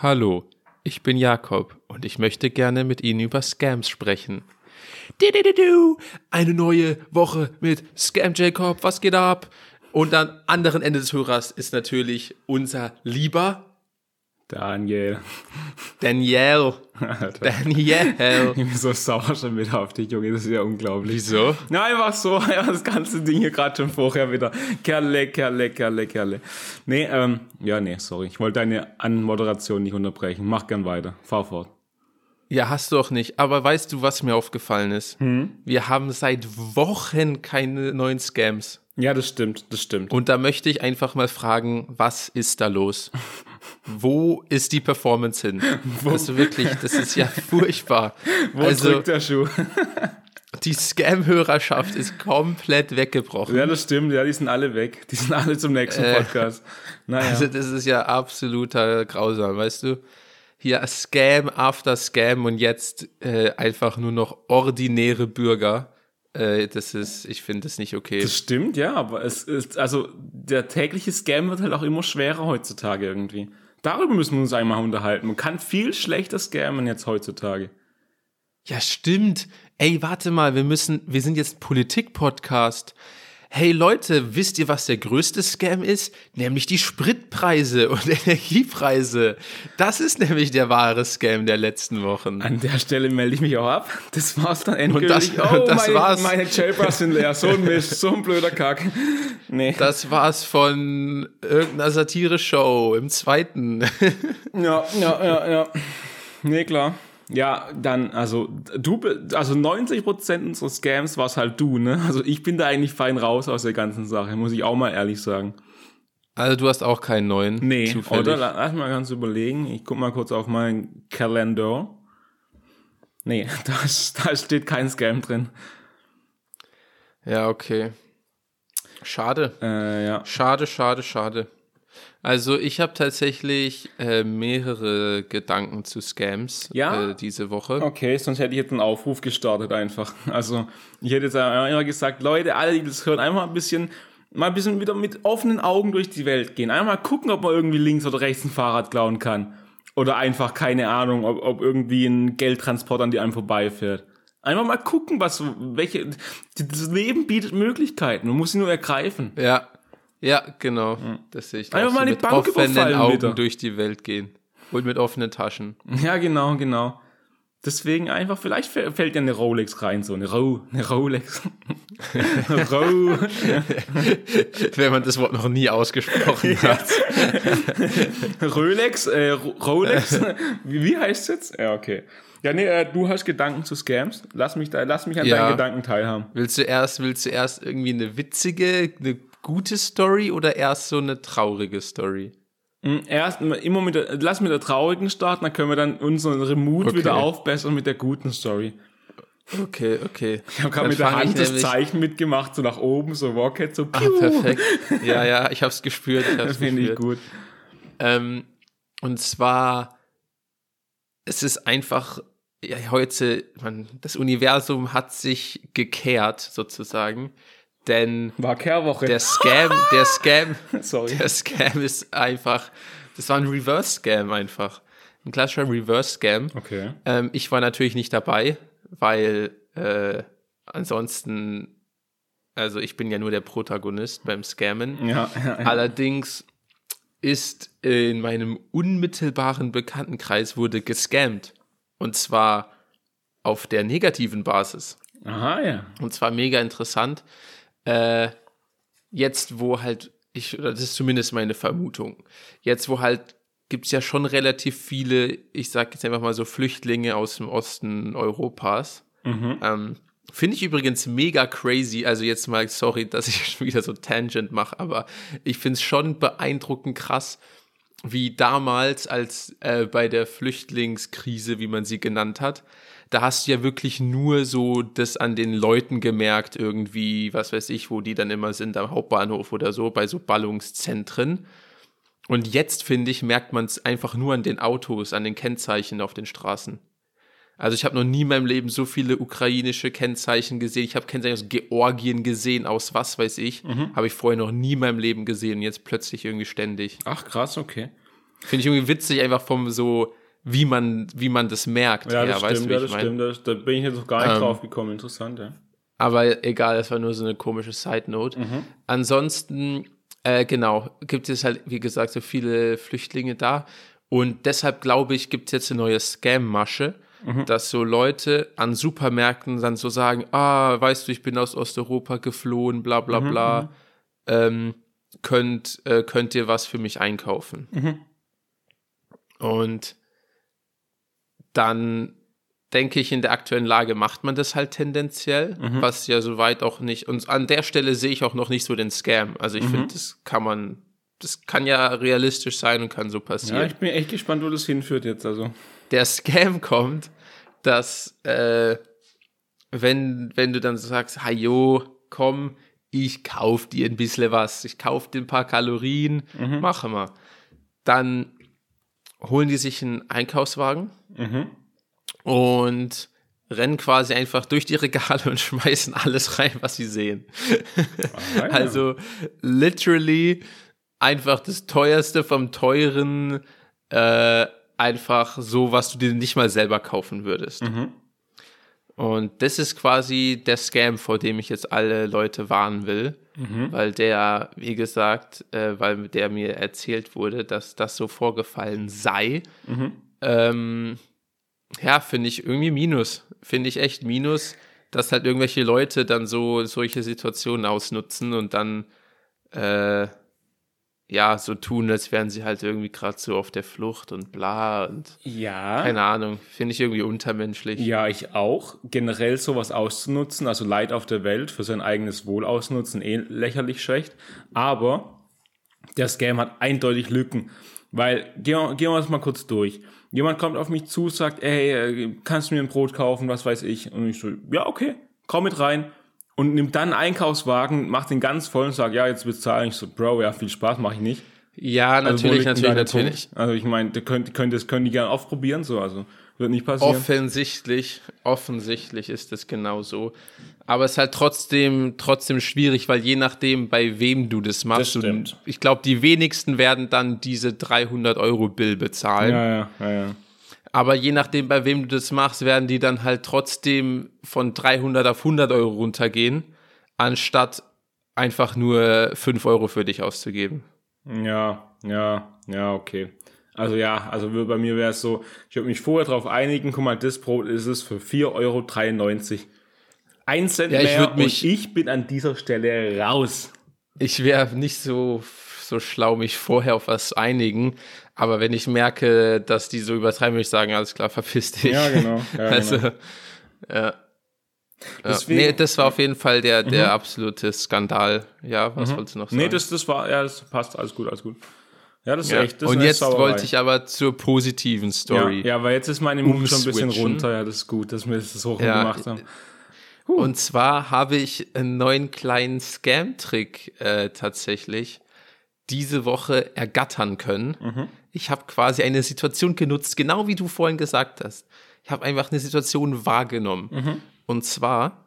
Hallo, ich bin Jakob und ich möchte gerne mit Ihnen über Scams sprechen. Eine neue Woche mit Scam Jacob, was geht ab? Und am anderen Ende des Hörers ist natürlich unser lieber Daniel. Daniel. Alter. Daniel. Ich bin so sauer schon wieder auf dich, Junge. Das ist ja unglaublich. Wieso? Na, einfach so. Das ganze Ding hier gerade schon vorher wieder. Kerle, Kerle, Kerle, Kerle. Nee, ähm, ja, nee, sorry. Ich wollte deine Anmoderation nicht unterbrechen. Mach gern weiter. Fahr fort. Ja, hast du auch nicht. Aber weißt du, was mir aufgefallen ist? Wir haben seit Wochen keine neuen Scams. Ja, das stimmt, das stimmt. Und da möchte ich einfach mal fragen, was ist da los? Wo ist die Performance hin? Also wirklich, das ist ja furchtbar. Wo also drückt der Schuh? die Scam-Hörerschaft ist komplett weggebrochen. Ja, das stimmt. Ja, die sind alle weg. Die sind alle zum nächsten Podcast. Naja. Also das ist ja absoluter Grausam, weißt du? Hier Scam after Scam und jetzt äh, einfach nur noch ordinäre Bürger. Äh, das ist, ich finde das nicht okay. Das stimmt, ja, aber es ist, also der tägliche Scam wird halt auch immer schwerer heutzutage irgendwie. Darüber müssen wir uns einmal unterhalten. Man kann viel schlechter scammen jetzt heutzutage. Ja, stimmt. Ey, warte mal, wir müssen, wir sind jetzt Politik-Podcast. Hey Leute, wisst ihr, was der größte Scam ist? Nämlich die Spritpreise und Energiepreise. Das ist nämlich der wahre Scam der letzten Wochen. An der Stelle melde ich mich auch ab. Das war's dann endgültig. das- oh, und das meine, war's. meine Jailbars sind leer. So ein Mist, so ein blöder Kack. Nee. Das war's von irgendeiner Satire-Show im zweiten. Ja, ja, ja, ja. Nee, klar. Ja, dann, also, du, also 90% unserer Scams war's halt du, ne? Also ich bin da eigentlich fein raus aus der ganzen Sache, muss ich auch mal ehrlich sagen. Also du hast auch keinen neuen. Nee, zufällig. oder? La- Lass mal ganz überlegen. Ich guck mal kurz auf meinen Kalender. Nee, da, da steht kein Scam drin. Ja, okay. Schade. Äh, ja. Schade, schade, schade. Also ich habe tatsächlich äh, mehrere Gedanken zu Scams Ja? äh, diese Woche. Okay, sonst hätte ich jetzt einen Aufruf gestartet einfach. Also ich hätte jetzt immer gesagt, Leute, alle, die das hören, einfach ein bisschen, mal ein bisschen wieder mit offenen Augen durch die Welt gehen. Einmal gucken, ob man irgendwie links oder rechts ein Fahrrad klauen kann. Oder einfach, keine Ahnung, ob, ob irgendwie ein Geldtransport an die einem vorbeifährt. Einfach mal gucken, was, welche, das Leben bietet Möglichkeiten. Man muss sie nur ergreifen. Ja, ja, genau. Das sehe ich Einfach mal so die mit Bank offenen Augen wieder. durch die Welt gehen. Und mit offenen Taschen. Ja, genau, genau. Deswegen einfach, vielleicht fä- fällt ja eine Rolex rein, so eine, Ro eine Rolex. Ro Wenn man das Wort noch nie ausgesprochen hat. Rolex, äh, Ro- Rolex. wie, wie heißt es jetzt? Ja, okay. Ja, nee, äh, du hast Gedanken zu Scams. Lass mich da, lass mich an Ja. deinen Gedanken teilhaben. Willst du erst, willst du erst irgendwie eine witzige, eine gute Story oder erst so eine traurige Story? Hm, Erst immer mit der, lass mit der traurigen starten, dann können wir dann unseren Mut Okay. wieder aufbessern mit der guten Story. Okay, okay. Ich habe gerade mit der Hand das Zeichen mitgemacht, so nach oben, so Rocket, so Ah, piu. perfekt. Ja, ja, ich hab's gespürt. Ich Das finde ich gut. Ähm, und zwar, es ist einfach, ja, heute, man, das Universum hat sich gekehrt, sozusagen. Denn War Kehrwoche. der Scam, der Scam, Sorry. der Scam ist einfach, das war ein Reverse-Scam einfach. Ein klassischer Reverse-Scam. Okay. Ähm, ich war natürlich nicht dabei, weil äh, ansonsten, also ich bin ja nur der Protagonist beim Scammen. Ja, ja, ja. Allerdings ist in meinem unmittelbaren Bekanntenkreis wurde gescammt. Und zwar auf der negativen Basis. Aha, ja. Und zwar mega interessant. Äh, jetzt, wo halt, ich, oder das ist zumindest meine Vermutung, jetzt, wo halt gibt es ja schon relativ viele, ich sag jetzt einfach mal so Flüchtlinge aus dem Osten Europas. Ähm, Finde ich übrigens mega crazy. Also jetzt mal, sorry, dass ich schon wieder so Tangent mache, aber ich finde es schon beeindruckend krass, wie damals, als äh, bei der Flüchtlingskrise, wie man sie genannt hat, da hast du ja wirklich nur so das an den Leuten gemerkt, irgendwie, was weiß ich, wo die dann immer sind, am Hauptbahnhof oder so, bei so Ballungszentren. Und jetzt, finde ich, merkt man es einfach nur an den Autos, an den Kennzeichen auf den Straßen. Also ich habe noch nie in meinem Leben so viele ukrainische Kennzeichen gesehen. Ich habe Kennzeichen aus Georgien gesehen, aus was weiß ich. Habe ich vorher noch nie in meinem Leben gesehen und jetzt plötzlich irgendwie ständig. Ach, krass, okay. Finde ich irgendwie witzig, einfach vom so, wie man, wie man das merkt. Ja, das weißt stimmt, wie ja, ich das stimmt. Das, da bin ich jetzt noch gar nicht Ähm. drauf gekommen. Interessant, ja. Aber egal, das war nur so eine komische Side Note. Mhm. Ansonsten, äh, genau, gibt es halt, wie gesagt, so viele Flüchtlinge da. Und deshalb glaube ich, gibt es jetzt eine neue Scam-Masche, Mhm. dass so Leute an Supermärkten dann so sagen, ah, weißt du, ich bin aus Osteuropa geflohen, bla Mhm, bla bla. Ähm, könnt, äh, könnt ihr was für mich einkaufen? Mhm. Und dann denke ich, in der aktuellen Lage macht man das halt tendenziell, Mhm. was ja soweit auch nicht. Und an der Stelle sehe ich auch noch nicht so den Scam. Also ich Mhm. finde, das kann man, das kann ja realistisch sein und kann so Ja, passieren. ich bin echt gespannt, wo das hinführt jetzt. Also. der Scam kommt, dass äh, wenn, wenn du dann so sagst, hajo, komm, ich kauf dir ein bisschen was, ich kauf dir ein paar Kalorien, Mhm. machen wir. Dann holen die sich einen Einkaufswagen Mhm. und rennen quasi einfach durch die Regale und schmeißen alles rein, was sie sehen. Ah, ja. Also literally einfach das teuerste vom teuren, äh, einfach so, was du dir nicht mal selber kaufen würdest. Mhm. Und das ist quasi der Scam, vor dem ich jetzt alle Leute warnen will, Mhm. weil der, wie gesagt, äh, weil der mir erzählt wurde, dass das so vorgefallen sei. Mhm. Ähm, ja, finde ich irgendwie Minus. Finde ich echt Minus, dass halt irgendwelche Leute dann so solche Situationen ausnutzen und dann äh, ja so tun, als wären sie halt irgendwie gerade so auf der Flucht und bla und Ja. keine Ahnung. Finde ich irgendwie untermenschlich. Ja, ich auch. Generell sowas auszunutzen, also Leid auf der Welt für sein eigenes Wohl ausnutzen, eh lächerlich schlecht. Aber der Scam hat eindeutig Lücken. Weil, gehen wir, gehen wir das mal kurz durch. Jemand kommt auf mich zu, sagt, ey, äh, kannst du mir ein Brot kaufen, was weiß ich. Und ich so, ja, okay, komm mit rein. Und nimmt dann einen Einkaufswagen, macht den ganz voll und sagt, ja, jetzt bezahlen. Ich so, Bro, ja, viel Spaß, mache ich nicht. Ja, Also, natürlich, denn natürlich, natürlich. Punkt? Also ich meine, das könnt, könnt, das können die gerne ausprobieren, so, also wird nicht passieren. Offensichtlich, offensichtlich ist es genau so. Aber es ist halt trotzdem, trotzdem schwierig, weil je nachdem, bei wem du das machst, Das du, ich glaube, die wenigsten werden dann diese 300-Euro-Bill bezahlen. Ja, ja, ja, ja. Aber je nachdem, bei wem du das machst, werden die dann halt trotzdem von 300 auf 100 Euro runtergehen, anstatt einfach nur 5 Euro für dich auszugeben. Ja, ja, ja, okay. Also ja, also bei mir wäre es so, ich würde mich vorher darauf einigen, guck mal, das Brot ist es für 4,93 Euro. Ein Cent Ja, ich mehr mich- und ich bin an dieser Stelle raus. Ich wäre nicht so, so schlau, mich vorher auf was einigen, aber wenn ich merke, dass die so übertreiben, würde ich sagen, alles klar, verpiss dich. Ja, genau. Ja, also, genau. ja. Deswegen- ja. Nee, das war auf jeden Fall der, der absolute Skandal. Ja, was wolltest du noch sagen? Nee, das, das war, ja, das passt, alles gut, alles gut. Ja, das ist ja. echt, das Und jetzt Sauerei. wollte ich aber zur positiven Story. Ja, ja, weil jetzt ist meine Mut schon ein bisschen runter. Ja, das ist gut, dass wir das so Ja. gemacht haben. Und zwar habe ich einen neuen kleinen Scam-Trick äh, tatsächlich diese Woche ergattern können. Mhm. Ich habe quasi eine Situation genutzt, genau wie du vorhin gesagt hast. Ich habe einfach eine Situation wahrgenommen. Mhm. Und zwar,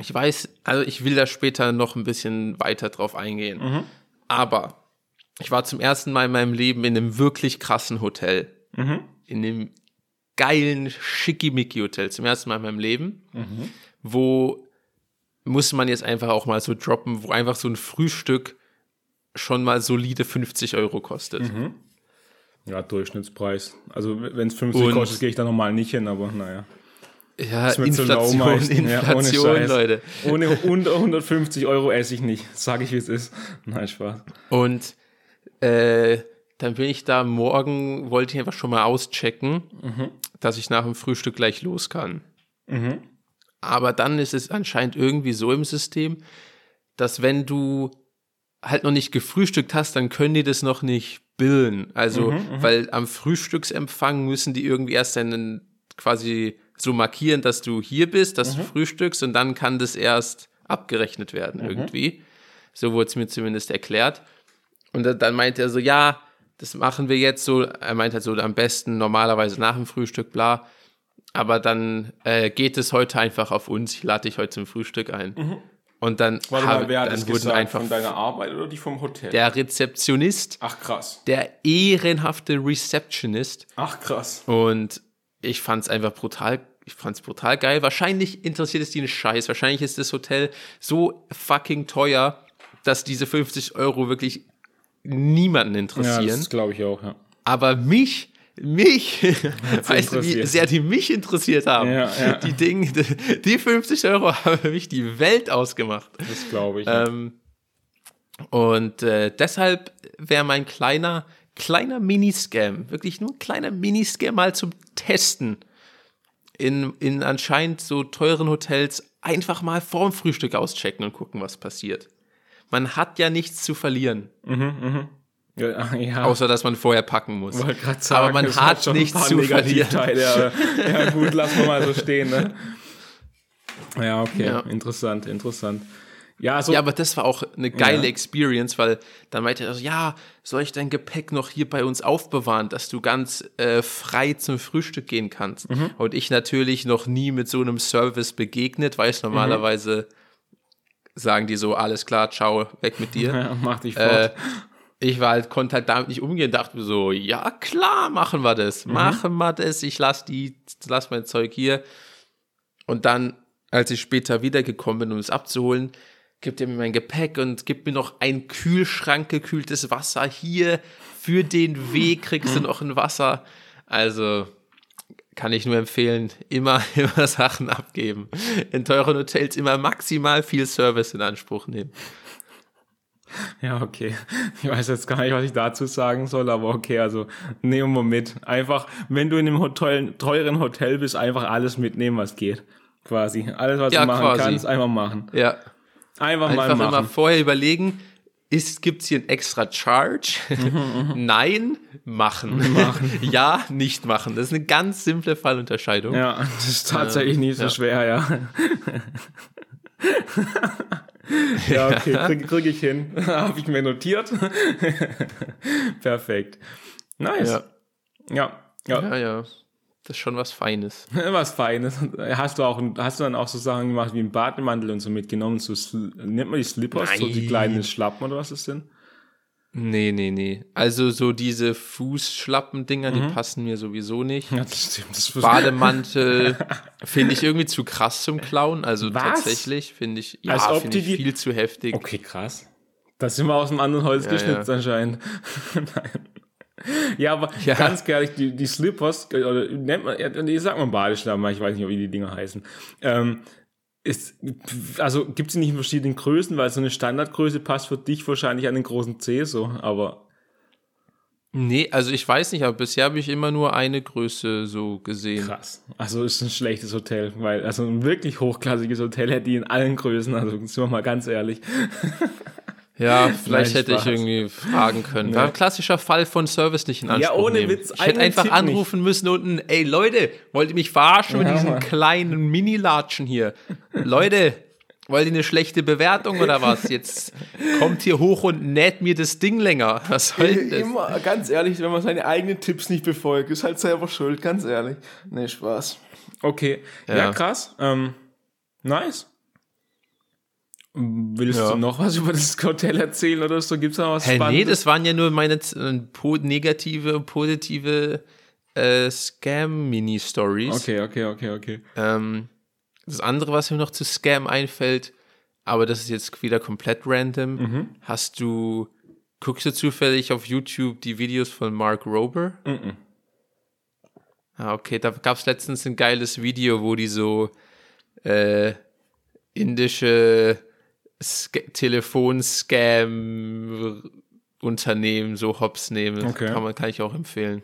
ich weiß, also ich will da später noch ein bisschen weiter drauf eingehen. Mhm. Aber ich war zum ersten Mal in meinem Leben in einem wirklich krassen Hotel. Mhm. In einem geilen Schickimicki-Hotel zum ersten Mal in meinem Leben, Mhm. wo muss man jetzt einfach auch mal so droppen, wo einfach so ein Frühstück schon mal solide 50 Euro kostet. Mhm. Ja, Durchschnittspreis. Also wenn es 50 Und- kostet, gehe ich da normal nicht hin, aber naja. Ja, zu lau Inflation. Ja, ohne Inflation. Leute. Ohne unter 150 Euro esse ich nicht. Sage ich, wie es ist. Nein, Spaß. Und äh, dann bin ich da morgen, wollte ich einfach schon mal auschecken, dass ich nach dem Frühstück gleich los kann. Aber dann ist es anscheinend irgendwie so im System, dass wenn du halt noch nicht gefrühstückt hast, dann können die das noch nicht billen. Also, weil am Frühstücksempfang müssen die irgendwie erst einen quasi so markieren, dass du hier bist, dass du frühstückst und dann kann das erst abgerechnet werden irgendwie. So wurde es mir zumindest erklärt. Und dann- meinte er so, ja, das machen wir jetzt so. Er meinte halt so, am besten normalerweise nach dem Frühstück, bla. Aber dann äh, geht es heute einfach auf uns. Ich lade dich heute zum Frühstück ein. Und dann, Warte mal, wer hat dann wurden gesagt? einfach Von deiner Arbeit oder die vom Hotel? der Rezeptionist, Ach krass. der ehrenhafte Receptionist Ach krass. und ich fand's einfach brutal, ich fand's brutal geil. Wahrscheinlich interessiert es die einen Scheiß. Wahrscheinlich ist das Hotel so fucking teuer, dass diese 50 Euro wirklich niemanden Ja, interessieren. das glaube ich auch, ja. Aber mich, mich, weißt du, wie sehr die mich interessiert haben? Ja, ja. Die Dinge, die 50 Euro haben für mich die Welt ausgemacht. Das glaube ich. Ähm, und äh, deshalb wäre mein kleiner, kleiner Miniscam, wirklich nur ein kleiner Miniscam mal zum Testen in, in anscheinend so teuren Hotels einfach mal vorm Frühstück auschecken und gucken, was passiert. Man hat ja nichts zu verlieren, ja, ja. außer dass man vorher packen muss. sagen, Aber man es hat schon nichts zu Negativteile. aber- ja, gut, lassen wir mal so stehen, ne? Ja, okay. Ja. Interessant, interessant. Ja, so. Ja, aber das war auch eine geile Ja. Experience, weil dann meinte er so, ja, soll ich dein Gepäck noch hier bei uns aufbewahren, dass du ganz äh, frei zum Frühstück gehen kannst. Mhm. Und ich natürlich noch nie mit so einem Service begegnet, weiß normalerweise sagen die so, alles klar, ciao, weg mit dir. ja, mach dich Äh, fort. Ich war halt, konnte halt damit nicht umgehen, dachte mir so, ja klar, machen wir das, Mhm. machen wir das, ich lass die, lass mein Zeug hier. Und dann, als ich später wiedergekommen bin, um es abzuholen, gibt er mir mein Gepäck und gibt mir noch ein Kühlschrank gekühltes Wasser hier. Für den Weg kriegst du noch ein Wasser. Also kann ich nur empfehlen, immer, immer Sachen abgeben. In teuren Hotels immer maximal viel Service in Anspruch nehmen. Ja, okay. Ich weiß jetzt gar nicht, was ich dazu sagen soll, aber okay, also nehmen wir mit. Einfach, wenn du in einem Hotel, teuren Hotel bist, einfach alles mitnehmen, was geht. Quasi. Alles, was Ja, du machen quasi. kannst, einfach machen. Ja. Einfach, Einfach mal immer machen. vorher überlegen, ist, gibt's hier ein extra Charge? Nein, machen. ja, nicht machen. Das ist eine ganz simple Fallunterscheidung. Ja, das ist tatsächlich nicht so ja. schwer, ja. Ja, okay, krieg, krieg ich hin. Habe ich mir notiert. Perfekt. Nice. Ja. Ja. ja. ja, ja. Das ist schon was Feines. Was Feines. Hast du auch, hast du dann auch so Sachen gemacht wie einen Bademantel und so mitgenommen? So, nennt man die Slippers? So die Nein. kleinen Schlappen oder was das sind? Nee, nee, nee. Also so diese Fußschlappen-Dinger, die passen mir sowieso nicht. Ja, das stimmt. Das Bademantel finde ich irgendwie zu krass zum Klauen. Also Was? tatsächlich finde ich, ja, Als ob finde ich die- viel zu heftig. Okay, krass. Das sind wir aus einem anderen Holz Ja, geschnitzt anscheinend. Nein. Ja, aber Ja. ganz ehrlich, die, die Slippers, äh, oder nennt man, ja, nee, sagt man Badeschlappen, ich weiß nicht, wie die Dinger heißen. Ähm, ist, also gibt es nicht in verschiedenen Größen, weil so eine Standardgröße passt für dich wahrscheinlich an den großen C so, aber Nee, also ich weiß nicht, aber bisher habe ich immer nur eine Größe so gesehen. krass. Also ist ein schlechtes Hotel, weil also ein wirklich hochklassiges Hotel hätte die in allen Größen, also sind wir mal ganz ehrlich. Ja, vielleicht Nein, hätte ich irgendwie fragen können. War ein klassischer Fall von Service nicht in Anspruch ohne nehmen. Witz, ich hätte einfach Tipp anrufen müssen unten, ey Leute, wollt ihr mich verarschen mit Ja, diesen Mann. kleinen Mini-Latschen hier? Leute, wollt ihr eine schlechte Bewertung oder was? Jetzt kommt hier hoch und näht mir das Ding länger. Was soll das? Immer, ganz ehrlich, wenn man seine eigenen Tipps nicht befolgt, ist halt selber schuld, ganz ehrlich. Nee, Spaß. Okay, ja, Ja. krass. Ähm, nice. Willst Ja. du noch was über das Hotel erzählen oder so? Gibt es noch was nee, Spannendes? das waren ja nur meine äh, negative und positive äh, Scam-Mini-Stories. okay, okay, okay, okay. Ähm, das andere, was mir noch zu Scam einfällt, aber das ist jetzt wieder komplett random. Mhm. Hast du, guckst du zufällig auf YouTube die Videos von Mark Rober? Mhm. Ah, okay, da gab es letztens ein geiles Video, wo die so äh, indische Telefonscam-Unternehmen so hops nehmen. Okay. Kann, man, kann ich auch empfehlen.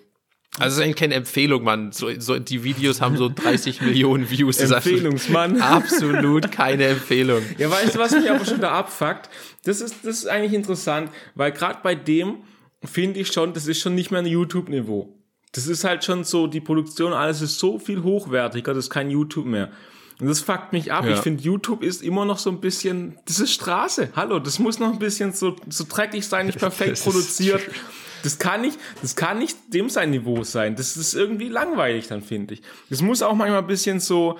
Also es ist eigentlich keine Empfehlung, Mann. So, so, die Videos haben so 30 Millionen Views. Das ist absolut- Empfehlungsmann. Absolut keine Empfehlung. Ja, weißt du, was mich aber schon da abfuckt? Das ist, das ist eigentlich interessant, weil gerade bei dem finde ich schon, das ist schon nicht mehr ein YouTube-Niveau. Das ist halt schon so, die Produktion, alles ist so viel hochwertiger, das ist kein YouTube mehr. Und das fuckt mich ab. Ja. Ich finde, YouTube ist immer noch so ein bisschen, das ist Straße. Hallo, das muss noch ein bisschen so, so dreckig sein, nicht perfekt produziert. Das kann nicht, das kann nicht dem sein Niveau sein. Das ist irgendwie langweilig dann, finde ich. Das muss auch manchmal ein bisschen so,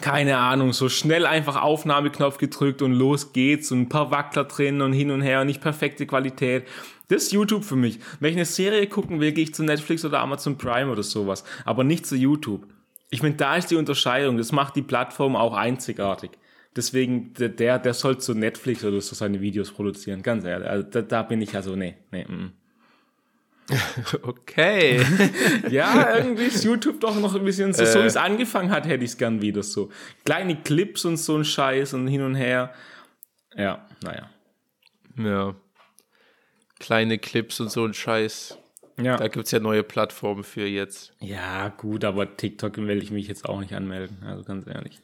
keine Ahnung, so schnell einfach Aufnahmeknopf gedrückt und los geht's und ein paar Wackler drin und hin und her und nicht perfekte Qualität. Das ist YouTube für mich. Wenn ich eine Serie gucken will, gehe ich zu Netflix oder Amazon Prime oder sowas, aber nicht zu YouTube. Ich finde, da ist die Unterscheidung. Das macht die Plattform auch einzigartig. Deswegen, der, der soll zu Netflix oder so seine Videos produzieren. Ganz ehrlich. Also, da, da bin ich also, nee, nee, mm. Okay. ja, irgendwie ist YouTube doch noch ein bisschen so, äh. so wie es angefangen hat, hätte ich es gern wieder so. Kleine Clips und so ein Scheiß und hin und her. Ja, naja. Ja. Kleine Clips und so ein Scheiß. Ja. Da gibt es ja neue Plattformen für jetzt. Ja, gut, aber TikTok will ich mich jetzt auch nicht anmelden, also ganz ehrlich.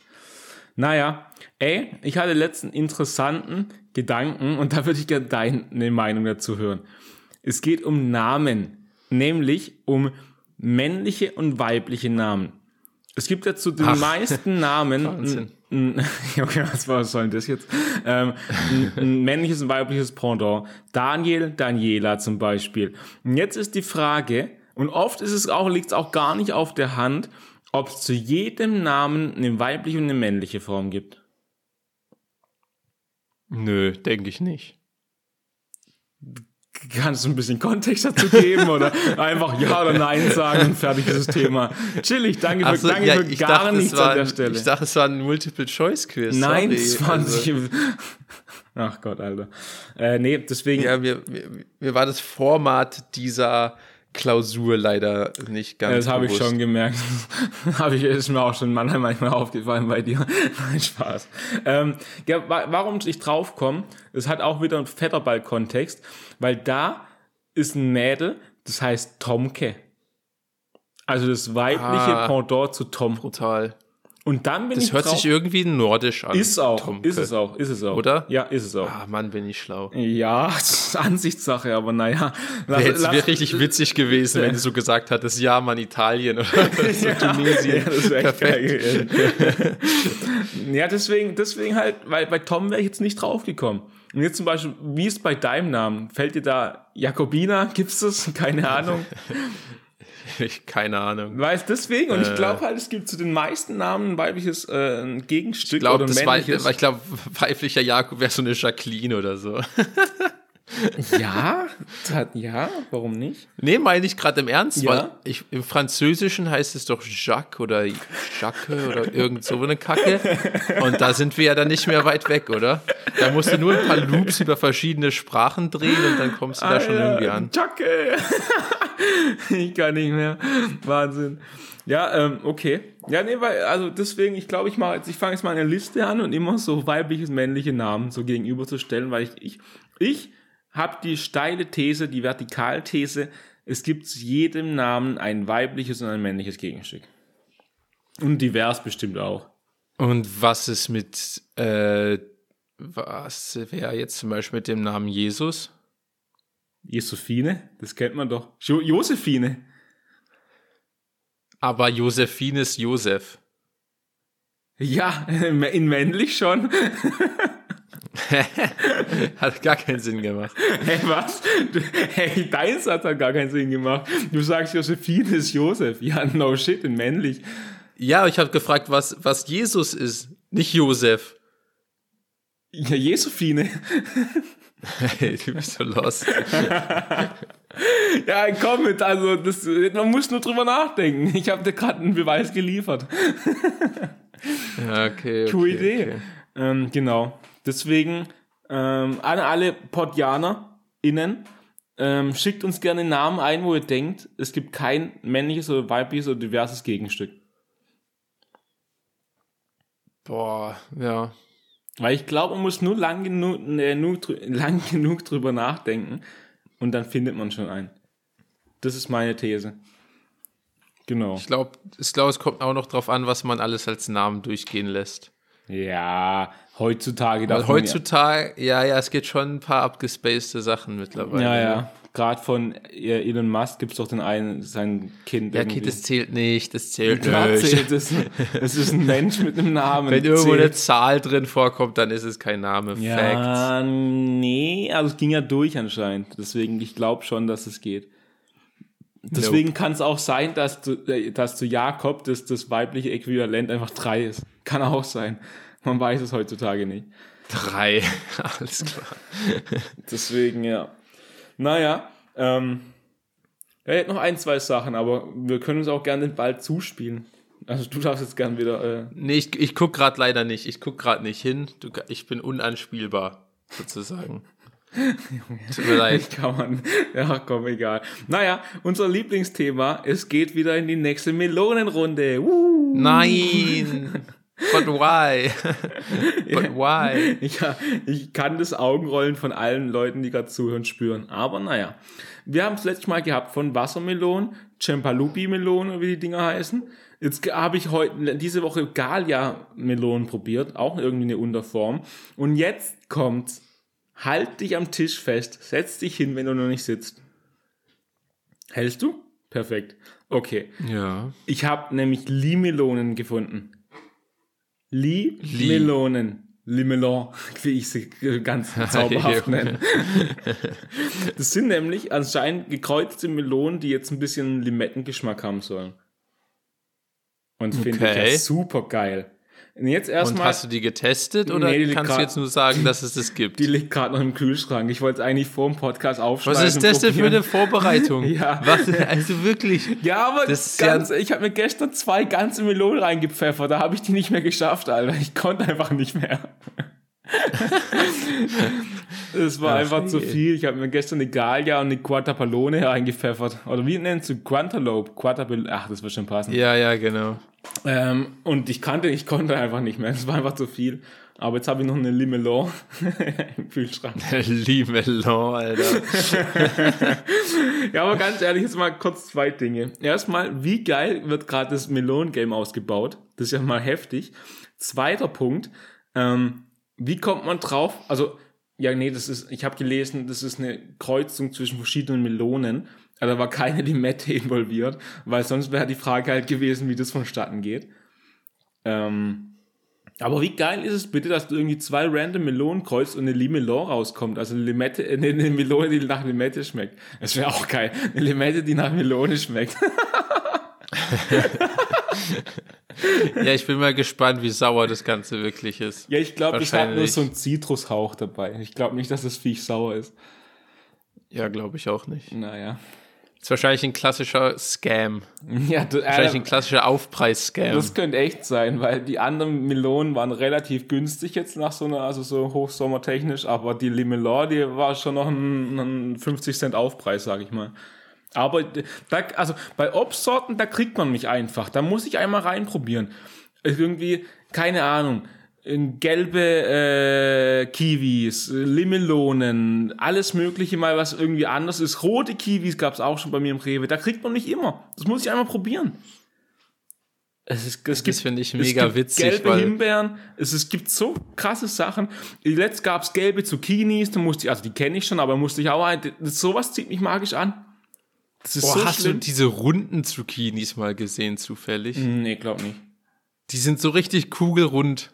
Naja, ey, ich hatte letzten interessanten Gedanken und da würde ich gerne deine Meinung dazu hören. Es geht um Namen, nämlich um männliche und weibliche Namen. Es gibt ja zu den Ach, meisten Namen, Wahnsinn. okay, was, was soll denn das jetzt? Ähm, ein, ein männliches und weibliches Pendant. Daniel, Daniela zum Beispiel. Und jetzt ist die Frage, und oft ist es auch, liegt es auch gar nicht auf der Hand, ob es zu jedem Namen eine weibliche und eine männliche Form gibt. Nö, denke ich nicht. Kannst du ein bisschen Kontext dazu geben oder einfach Ja oder Nein sagen und fertig ist das Thema. Chillig, danke für, so, danke ja, für gar dachte, nichts an der Stelle. Ich dachte, es war ein Multiple-Choice-Quiz. Nein, es waren also. Ach Gott, Alter. Äh, nee, deswegen. Ja, mir, mir, mir war das Format dieser Klausur leider nicht ganz. Das habe ich schon gemerkt. habe ich ist mir auch schon manchmal aufgefallen bei dir. Nein, Spaß. Ähm, ja, warum ich draufkomme, es hat auch wieder einen Vetterball-Kontext, weil da ist ein Mädel, das heißt Tomke. Also das weibliche ah, Pendant zu Tom. Brutal. Und dann bin das ich hört sich irgendwie nordisch an. Ist auch, Tomke. ist es auch, ist es auch. Oder? Ja, ist es auch. Ah, Mann, bin ich schlau. Ja, Ansichtssache, aber naja. Wäre wär richtig witzig gewesen, wenn du so gesagt hattest, ja, Mann, Italien oder so ja, Tunesien. Ja, das wäre geil. ja, deswegen, deswegen halt, weil bei Tom wäre ich jetzt nicht draufgekommen. Und jetzt zum Beispiel, wie ist bei deinem Namen? Fällt dir da Jakobina? Gibt's das? Keine Ahnung. Ich, keine Ahnung. Weißt deswegen, und äh, ich glaube halt, es gibt zu den meisten Namen ein weibliches äh, ein Gegenstück ich glaub, oder ein männliches. War, ich glaube, weiblicher Jakob wäre so eine Jacqueline oder so. ja, ja, warum nicht? Nee, meine ich gerade im Ernst, ja. weil ich, im Französischen heißt es doch Jacques oder Jacques oder irgend so eine Kacke. Und da sind wir ja dann nicht mehr weit weg, oder? Da musst du nur ein paar Loops über verschiedene Sprachen drehen und dann kommst du da schon irgendwie an. Jacques! ich kann nicht mehr. Wahnsinn. Ja, ähm, okay. Ja, nee, weil, also deswegen, ich glaube, ich mache jetzt, ich fange jetzt mal eine Liste an und immer so weibliches, männliche Namen so gegenüberzustellen, weil ich, ich, ich habe die steile These, die Vertikalthese, es gibt zu jedem Namen ein weibliches und ein männliches Gegenstück. Und divers bestimmt auch. Und was ist mit, äh, was wäre jetzt zum Beispiel mit dem Namen Jesus? Josephine, das kennt man doch. Jo Josephine. Aber Josephine ist Josef. Ja, in männlich schon. hat gar keinen Sinn gemacht. Hey, was? Hey, dein Satz hat gar keinen Sinn gemacht. Du sagst, Josephine ist Josef. Ja, no shit, in männlich. Ja, ich habe gefragt, was, was Jesus ist, nicht Josef. Ja, Josephine. Hey, du bist so lost. ja, komm mit, also das, man muss nur drüber nachdenken. Ich habe dir gerade einen Beweis geliefert. ja, okay. okay Coole Idee. Okay. Ähm, genau. Deswegen ähm, an alle PodjanerInnen, ähm, schickt uns gerne Namen ein, wo ihr denkt, es gibt kein männliches oder weibliches oder diverses Gegenstück. Boah, ja. Weil ich glaube, man muss nur lang genug, äh, nur, lang genug drüber nachdenken und dann findet man schon einen. Das ist meine These. Genau. Ich glaube, ich glaub, es kommt auch noch drauf an, was man alles als Namen durchgehen lässt. Ja, heutzutage darf Heutzutage, ja, ja, es gibt schon ein paar abgespacede Sachen mittlerweile. Ja, ja. Gerade von Elon Musk gibt es doch den einen, sein Kind. Ja, okay, das zählt nicht, das zählt Klar nicht. Zählt es. Es ist ein Mensch mit einem Namen. Wenn irgendwo zählt. eine Zahl drin vorkommt, dann ist es kein Name. Ja, Fact. nee, also es ging ja durch anscheinend. Deswegen, ich glaube schon, dass es geht. Deswegen nope. kann es auch sein, dass, du, äh, dass zu Jakob das, das weibliche Äquivalent einfach drei ist. Kann auch sein. Man weiß es heutzutage nicht. Drei. Alles klar. Deswegen, ja. Naja, ähm, er hätte noch ein, zwei Sachen, aber wir können uns auch gerne den Ball zuspielen. Also du darfst jetzt gern wieder. Äh, Nee, ich, ich guck gerade leider nicht. Ich guck gerade nicht hin. Du, ich bin unanspielbar, sozusagen. Tut mir leid. kann man. Ja, komm, egal. Naja, unser Lieblingsthema, es geht wieder in die nächste Melonenrunde. Uh. Nein! But why? But why? Ja, ich kann das Augenrollen von allen Leuten, die gerade zuhören, spüren. Aber naja. Wir haben es letztes Mal gehabt von Wassermelonen, Cempalupi-Melonen, wie die Dinger heißen. Jetzt habe ich heute, diese Woche Galia-Melonen probiert, auch irgendwie eine Unterform. Und jetzt kommt's. Halt dich am Tisch fest, setz dich hin, wenn du noch nicht sitzt. Hältst du? Perfekt. Okay. Ja. Ich habe nämlich Limelonen gefunden. Limelonen. Limelon, wie ich sie ganz zauberhaft nenne. Das sind nämlich anscheinend gekreuzte Melonen, die jetzt ein bisschen Limettengeschmack haben sollen. Und finde ich Okay. ja super geil. Und jetzt Und erstmal, hast du die getestet oder Nee, die kannst du grad- jetzt nur sagen, dass es das gibt? die liegt gerade noch im Kühlschrank. Ich wollte es eigentlich vor dem Podcast aufschreiben. Was ist und das denn für eine Vorbereitung? Ja. Was, also wirklich. Ja, aber Das ist ja- ganz, ich habe mir gestern zwei ganze Melonen reingepfeffert. Da habe ich die nicht mehr geschafft, Alter. Ich konnte einfach nicht mehr. Es war Ach einfach zu je. viel. Ich habe mir gestern eine Galia und eine Quatapalone reingepfeffert. Oder wie nennst du? Quantalope? Quatapal Ach, das wird schon passen. Ja, ja, genau. Ähm, und ich kannte, ich konnte einfach nicht mehr. Es war einfach zu viel. Aber jetzt habe ich noch eine Limelon im Kühlschrank. Limelon, Alter. Ja, aber ganz ehrlich, jetzt mal kurz zwei Dinge. Erstmal, wie geil wird gerade das Melon-Game ausgebaut? Das ist ja mal heftig. Zweiter Punkt, ähm, wie kommt man drauf? Also, ja, nee, das ist, ich habe gelesen, das ist eine Kreuzung zwischen verschiedenen Melonen. Also, da war keine Limette involviert, weil sonst wäre die Frage halt gewesen, wie das vonstatten geht. Ähm, aber wie geil ist es bitte, dass du irgendwie zwei random Melonen kreuzt und eine Limelon rauskommt? Also eine Limette, äh, eine, eine Melone, die nach Limette schmeckt. Das wäre auch geil. Eine Limette, die nach Melone schmeckt. Ja, ich bin mal gespannt, wie sauer das Ganze wirklich ist. Ja, ich glaube, das hat nur so einen Zitrushauch dabei. Ich glaube nicht, dass das Viech sauer ist. Ja, glaube ich auch nicht. Naja. Ist wahrscheinlich ein klassischer Scam. Ja, du, Wahrscheinlich äh, ein klassischer Aufpreis-Scam. das könnte echt sein, weil die anderen Melonen waren relativ günstig jetzt nach so einer, also so hochsommertechnisch, aber die Limelon, die war schon noch ein, ein 50 Cent Aufpreis, sage ich mal. Aber da, also bei Obstsorten, da kriegt man mich einfach. Da muss ich einmal reinprobieren. Irgendwie, keine Ahnung, gelbe äh, Kiwis, Limelonen, alles mögliche mal, was irgendwie anders ist. Rote Kiwis gab's auch schon bei mir im Rewe. Da kriegt man mich immer. Das muss ich einmal probieren. Es, ist, es das finde ich es mega gibt witzig, Gelbe Himbeeren. Es, es gibt so krasse Sachen. Letzt gab's gelbe Zucchinis. Da musste ich, also die kenne ich schon, aber musste ich auch ein. Sowas zieht mich magisch an. Das ist Boah, so hast schlimm. du diese runden Zucchinis mal gesehen, zufällig? nee, glaub nicht. Die sind so richtig kugelrund.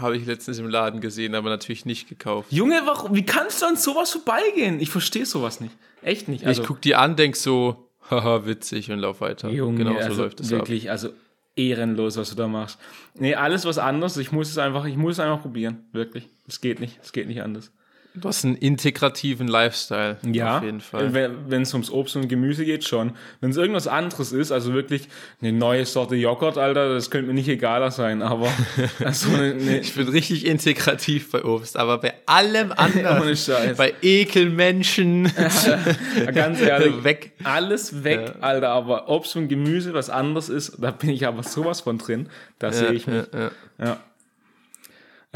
Habe ich letztens im Laden gesehen, aber natürlich nicht gekauft. Junge, warum, wie kannst du an sowas vorbeigehen? Ich verstehe sowas nicht. Echt nicht. Also, ich guck die an, denk so, haha, witzig und lauf weiter. Junge, genau so also läuft es ab. wirklich, also ehrenlos, was du da machst. Nee, alles was anderes, ich muss es einfach, ich muss es einfach probieren. Wirklich. Es geht nicht. Es geht nicht anders. Du hast einen integrativen Lifestyle. Ja, Auf jeden Fall. wenn es ums Obst und Gemüse geht, schon. Wenn es irgendwas anderes ist, also wirklich eine neue Sorte Joghurt, Alter, das könnte mir nicht egaler sein, aber also eine, eine, Ich bin richtig integrativ bei Obst, aber bei allem anderen, Ohne Scheiß. bei Ekelmenschen, ganz ehrlich, weg. alles weg, Alter, aber Obst und Gemüse, was anderes ist, da bin ich aber sowas von drin, da sehe ich mich. Ja, ja. Ja.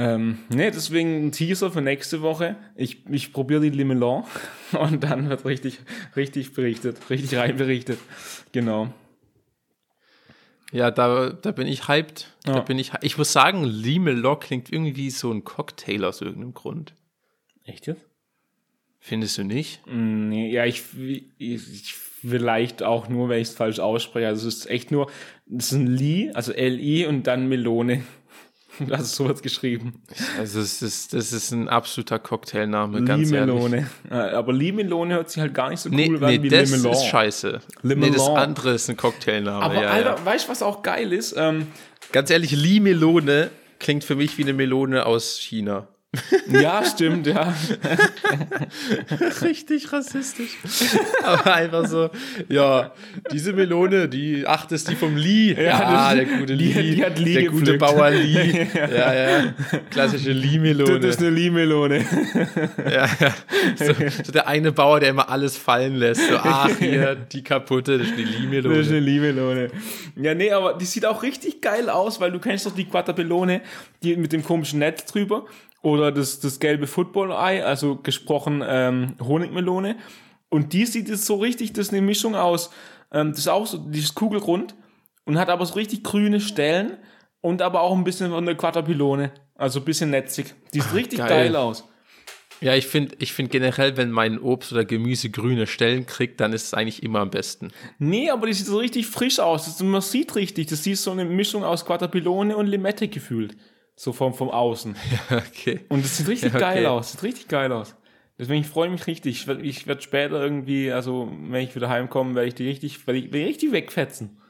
Ähm, nee, deswegen ein Teaser für nächste Woche. Ich, ich probiere die Limelon und dann wird richtig, richtig berichtet, richtig rein berichtet. Genau. ja da, da bin ich hyped. Da Ja. bin ich, ich muss sagen, Limelon klingt irgendwie wie so ein Cocktail aus irgendeinem Grund. Echt jetzt? Findest du nicht? Nee, ja, ich, ich, ich vielleicht auch nur, wenn ich es falsch ausspreche. Also es ist echt nur, es ist ein Li, also L-I und dann Melone. Also so wird's geschrieben. Also es ist, das ist ein absoluter Cocktailname, ganz ehrlich. Limelone. Ja, Aber Limelone hört sich halt gar nicht so cool Nee, an nee wie das Limelon. ist scheiße. Limelon. Nee, das andere ist ein Cocktailname. Aber ja, Alter, ja. weißt du, was auch geil ist? Ähm, Ganz ehrlich, Limelone klingt für mich wie eine Melone aus China. Ja, stimmt, ja. Richtig rassistisch. Aber einfach so, ja, diese Melone, die, ach, das ist die vom Lee. Ja, das- der gute die- Lee. die hat Lee der gute gepflückt. Bauer Lee. Ja, ja. Klassische Lee-Melone. Das ist eine Limelone. Ja, ja. So, so der eine Bauer, der immer alles fallen lässt. So, ach, hier, die kaputte, das ist die Das ist eine Lee-Melone. Limelone. Ja, nee, aber die sieht auch richtig geil aus, weil du kennst doch die Quatapelone, die mit dem komischen Netz drüber. Oder das, das gelbe Football-Ei, also gesprochen ähm, Honigmelone. Und die sieht jetzt so richtig, das ist eine Mischung aus, ähm, das ist auch so, die ist kugelrund und hat aber so richtig grüne Stellen und aber auch ein bisschen von der Quatapilone. Also ein bisschen netzig. Die sieht richtig geil. geil. aus. Ja, ich finde ich find generell, wenn mein Obst oder Gemüse grüne Stellen kriegt, dann ist es eigentlich immer am besten. Nee, aber die sieht so richtig frisch aus. Das, man sieht richtig, das sieht so eine Mischung aus Quatapilone und Limette gefühlt. So vom, vom Außen. Okay. Und es sieht richtig Ja, okay. geil aus. Sieht richtig geil aus. Deswegen freue ich mich richtig. Ich werde ich werd später irgendwie, also wenn ich wieder heimkomme, werde ich die richtig, werde ich, werd ich richtig wegfetzen.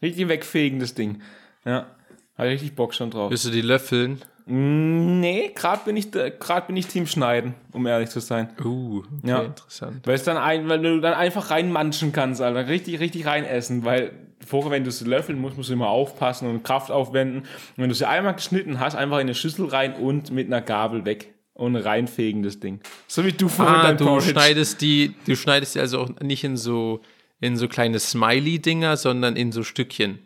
Richtig wegfegen, das Ding. Ja. Habe ich richtig Bock schon drauf. Willst du die löffeln? Nee, gerade bin ich, gerade bin ich Team Schneiden, um ehrlich zu sein. Uh, okay, Ja. interessant. Weil es dann ein, weil du dann einfach reinmanschen kannst, Alter. Richtig, richtig rein essen. Weil vorher, wenn du sie löffeln musst, musst du immer aufpassen und Kraft aufwenden. Und wenn du sie einmal geschnitten hast, einfach in eine Schüssel rein und mit einer Gabel weg. Und reinfegen das Ding. So wie du vorhin Ah, du Porridge. schneidest die, du schneidest die also auch nicht in so, in so kleine Smiley-Dinger, sondern in so Stückchen.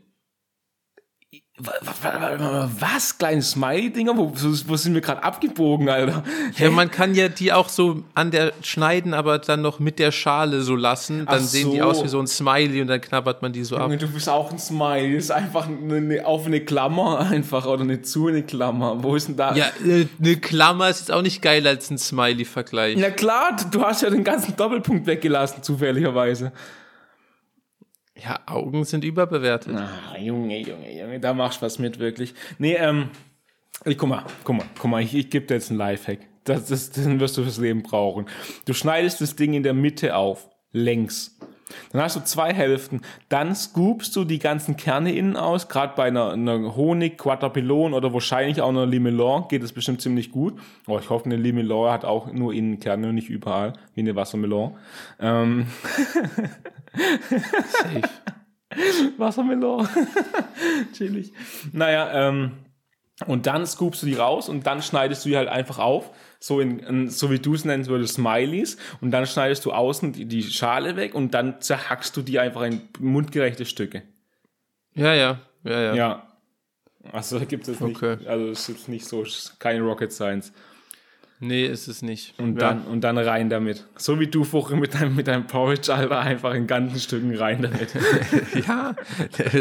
Wa- wa- wa- wa- Was? Kleine Smiley-Dinger? Wo, wo sind wir gerade abgebogen, Alter? Ja, man kann ja die auch so an der schneiden, aber dann noch mit der Schale so lassen. Dann Ach sehen die so. aus wie so ein Smiley und dann knabbert man die so ab. Du bist auch ein Smiley. Das ist einfach eine, eine offene Klammer einfach oder eine zu eine Klammer. Wo ist denn da? Ja, äh, eine Klammer ist jetzt auch nicht geil als ein Smiley-Vergleich. Na klar, du hast ja den ganzen Doppelpunkt weggelassen, zufälligerweise. Ja, Augen sind überbewertet. Ah, Junge, Junge, Junge, da machst du was mit, wirklich. Nee, ähm, ich, guck mal, guck mal, guck mal, ich, ich gebe dir jetzt einen Lifehack. Das, das, den wirst du fürs Leben brauchen. Du schneidest das Ding in der Mitte auf, längs. Dann hast du zwei Hälften. Dann scoopst du die ganzen Kerne innen aus. Gerade bei einer, einer Honig, Quatapilon oder wahrscheinlich auch einer Limelon geht das bestimmt ziemlich gut. Oh, ich hoffe, eine Limelon hat auch nur innen Kerne und nicht überall, wie eine Wassermelon. Ähm, Safe. Wassermelon. Chillig. Naja, ähm, und dann scoopst du die raus und dann schneidest du die halt einfach auf, so, in, in, so wie du es nennen würdest, Smileys. Und dann schneidest du außen die, die Schale weg und dann zerhackst du die einfach in mundgerechte Stücke. Ja, ja, ja, ja. Ja. Also da gibt es nicht. Okay. Also es ist jetzt nicht so, keine Rocket Science. Nee, ist es nicht. Und ja. dann, und dann rein damit. So wie du vorhin mit deinem, mit deinem Porridge, Alter, einfach in ganzen Stücken rein damit. Ja,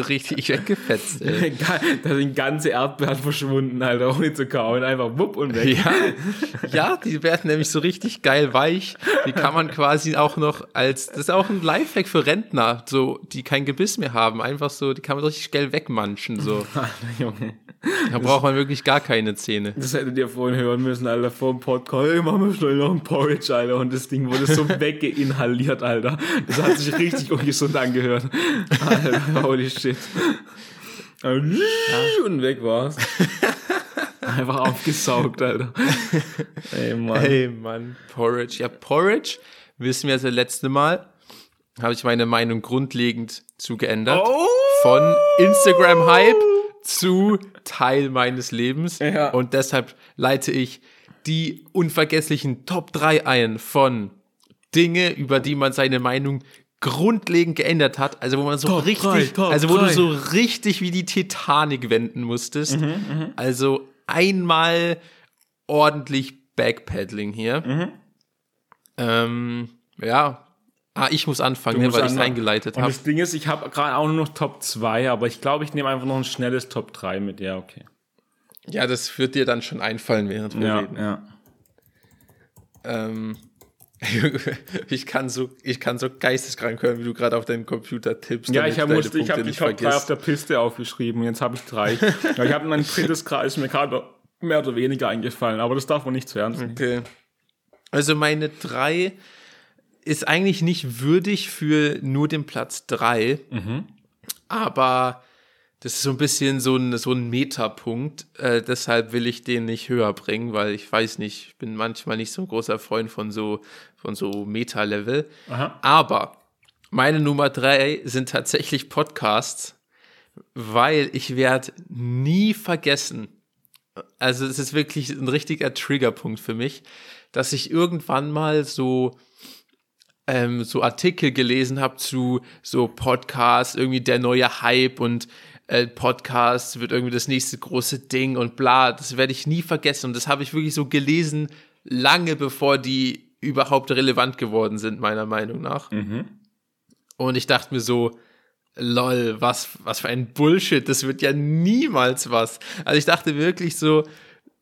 richtig weggefetzt, ey. da sind ganze Erdbeeren verschwunden, Alter, ohne zu kauen. Einfach wupp und weg. Ja, ja, die werden nämlich so richtig geil weich. Die kann man quasi auch noch als, das ist auch ein Lifehack für Rentner, so, die kein Gebiss mehr haben. Einfach so, die kann man richtig geil wegmanschen, so. Alter, Junge. Da braucht man wirklich gar keine Zähne. Das hättet ihr vorhin hören müssen, Alter, vor Podcast. Hey, machen wir schnell noch ein Porridge, Alter. Und das Ding wurde so weggeinhaliert, Alter. Das hat sich richtig ungesund angehört. Alter, holy shit. Und weg war's. Einfach aufgesaugt, Alter. Ey, Mann. Hey, Mann, Porridge. Ja, Porridge, wissen wir das letzte Mal, habe ich meine Meinung grundlegend zu geändert. Oh! Von Instagram-Hype zu Teil meines Lebens. Ja. Und deshalb leite ich die unvergesslichen Top 3 ein von Dinge, über die man seine Meinung grundlegend geändert hat, also wo man so Top richtig, drei, Top also wo drei. du so richtig wie die Titanic wenden musstest. also einmal ordentlich Backpedaling hier. Mhm. Ähm, ja. Ah, ich muss anfangen, ne, weil ich es eingeleitet habe. das Ding ist, ich habe gerade auch nur noch Top 2, aber ich glaube, ich nehme einfach noch ein schnelles Top 3 mit. Ja, okay. Ja, das wird dir dann schon einfallen, während wir Ja, reden. ja. Ähm, ich kann so, ich kann so geisteskrank hören, wie du gerade auf deinen Computer tippst. Ja, ich habe ich habe die Top 3 auf der Piste aufgeschrieben. Jetzt habe ich drei. ja, ich habe mein drittes Kreis ist mir gerade mehr oder weniger eingefallen, aber das darf man nicht zu ernst nehmen. Okay. Also meine drei ist eigentlich nicht würdig für nur den Platz drei, aber das ist so ein bisschen so ein, so ein Metapunkt. Äh, deshalb will ich den nicht höher bringen, weil ich weiß nicht, ich bin manchmal nicht so ein großer Freund von so, von so Meta-Level. Aber meine Nummer drei sind tatsächlich Podcasts, weil ich werde nie vergessen, also es ist wirklich ein richtiger Triggerpunkt für mich, dass ich irgendwann mal so ähm, so Artikel gelesen habe zu so Podcasts, irgendwie der neue Hype und äh, Podcast wird irgendwie das nächste große Ding und bla, das werde ich nie vergessen und das habe ich wirklich so gelesen, lange bevor die überhaupt relevant geworden sind, meiner Meinung nach. Und ich dachte mir so, lol, was, was für ein Bullshit, das wird ja niemals was. Also ich dachte wirklich so,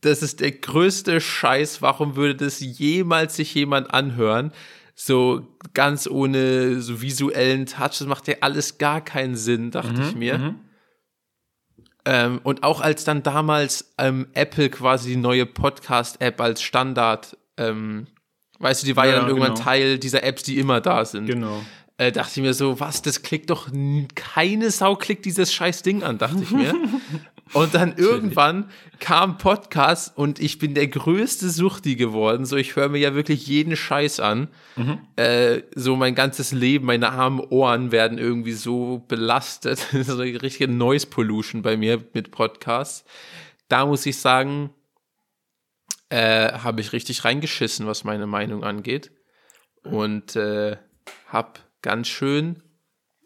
das ist der größte Scheiß, warum würde das jemals sich jemand anhören? So ganz ohne so visuellen Touch, das macht ja alles gar keinen Sinn, dachte ich mir. Ähm, und auch als dann damals ähm, Apple quasi die neue Podcast-App als Standard, ähm, weißt du, die war ja, Ja, dann irgendwann genau. Teil dieser Apps, die immer da sind Genau. äh, dachte ich mir so, was, das klickt doch, keine Sau klickt dieses scheiß Ding an, dachte ich mir. Und dann irgendwann kam Podcast und ich bin der größte Suchti geworden. So, ich höre mir ja wirklich jeden Scheiß an. Äh, so mein ganzes Leben, meine armen Ohren werden irgendwie so belastet. so eine richtige Noise Pollution bei mir mit Podcasts. Da muss ich sagen, äh, habe ich richtig reingeschissen, was meine Meinung angeht. Und äh, hab ganz schön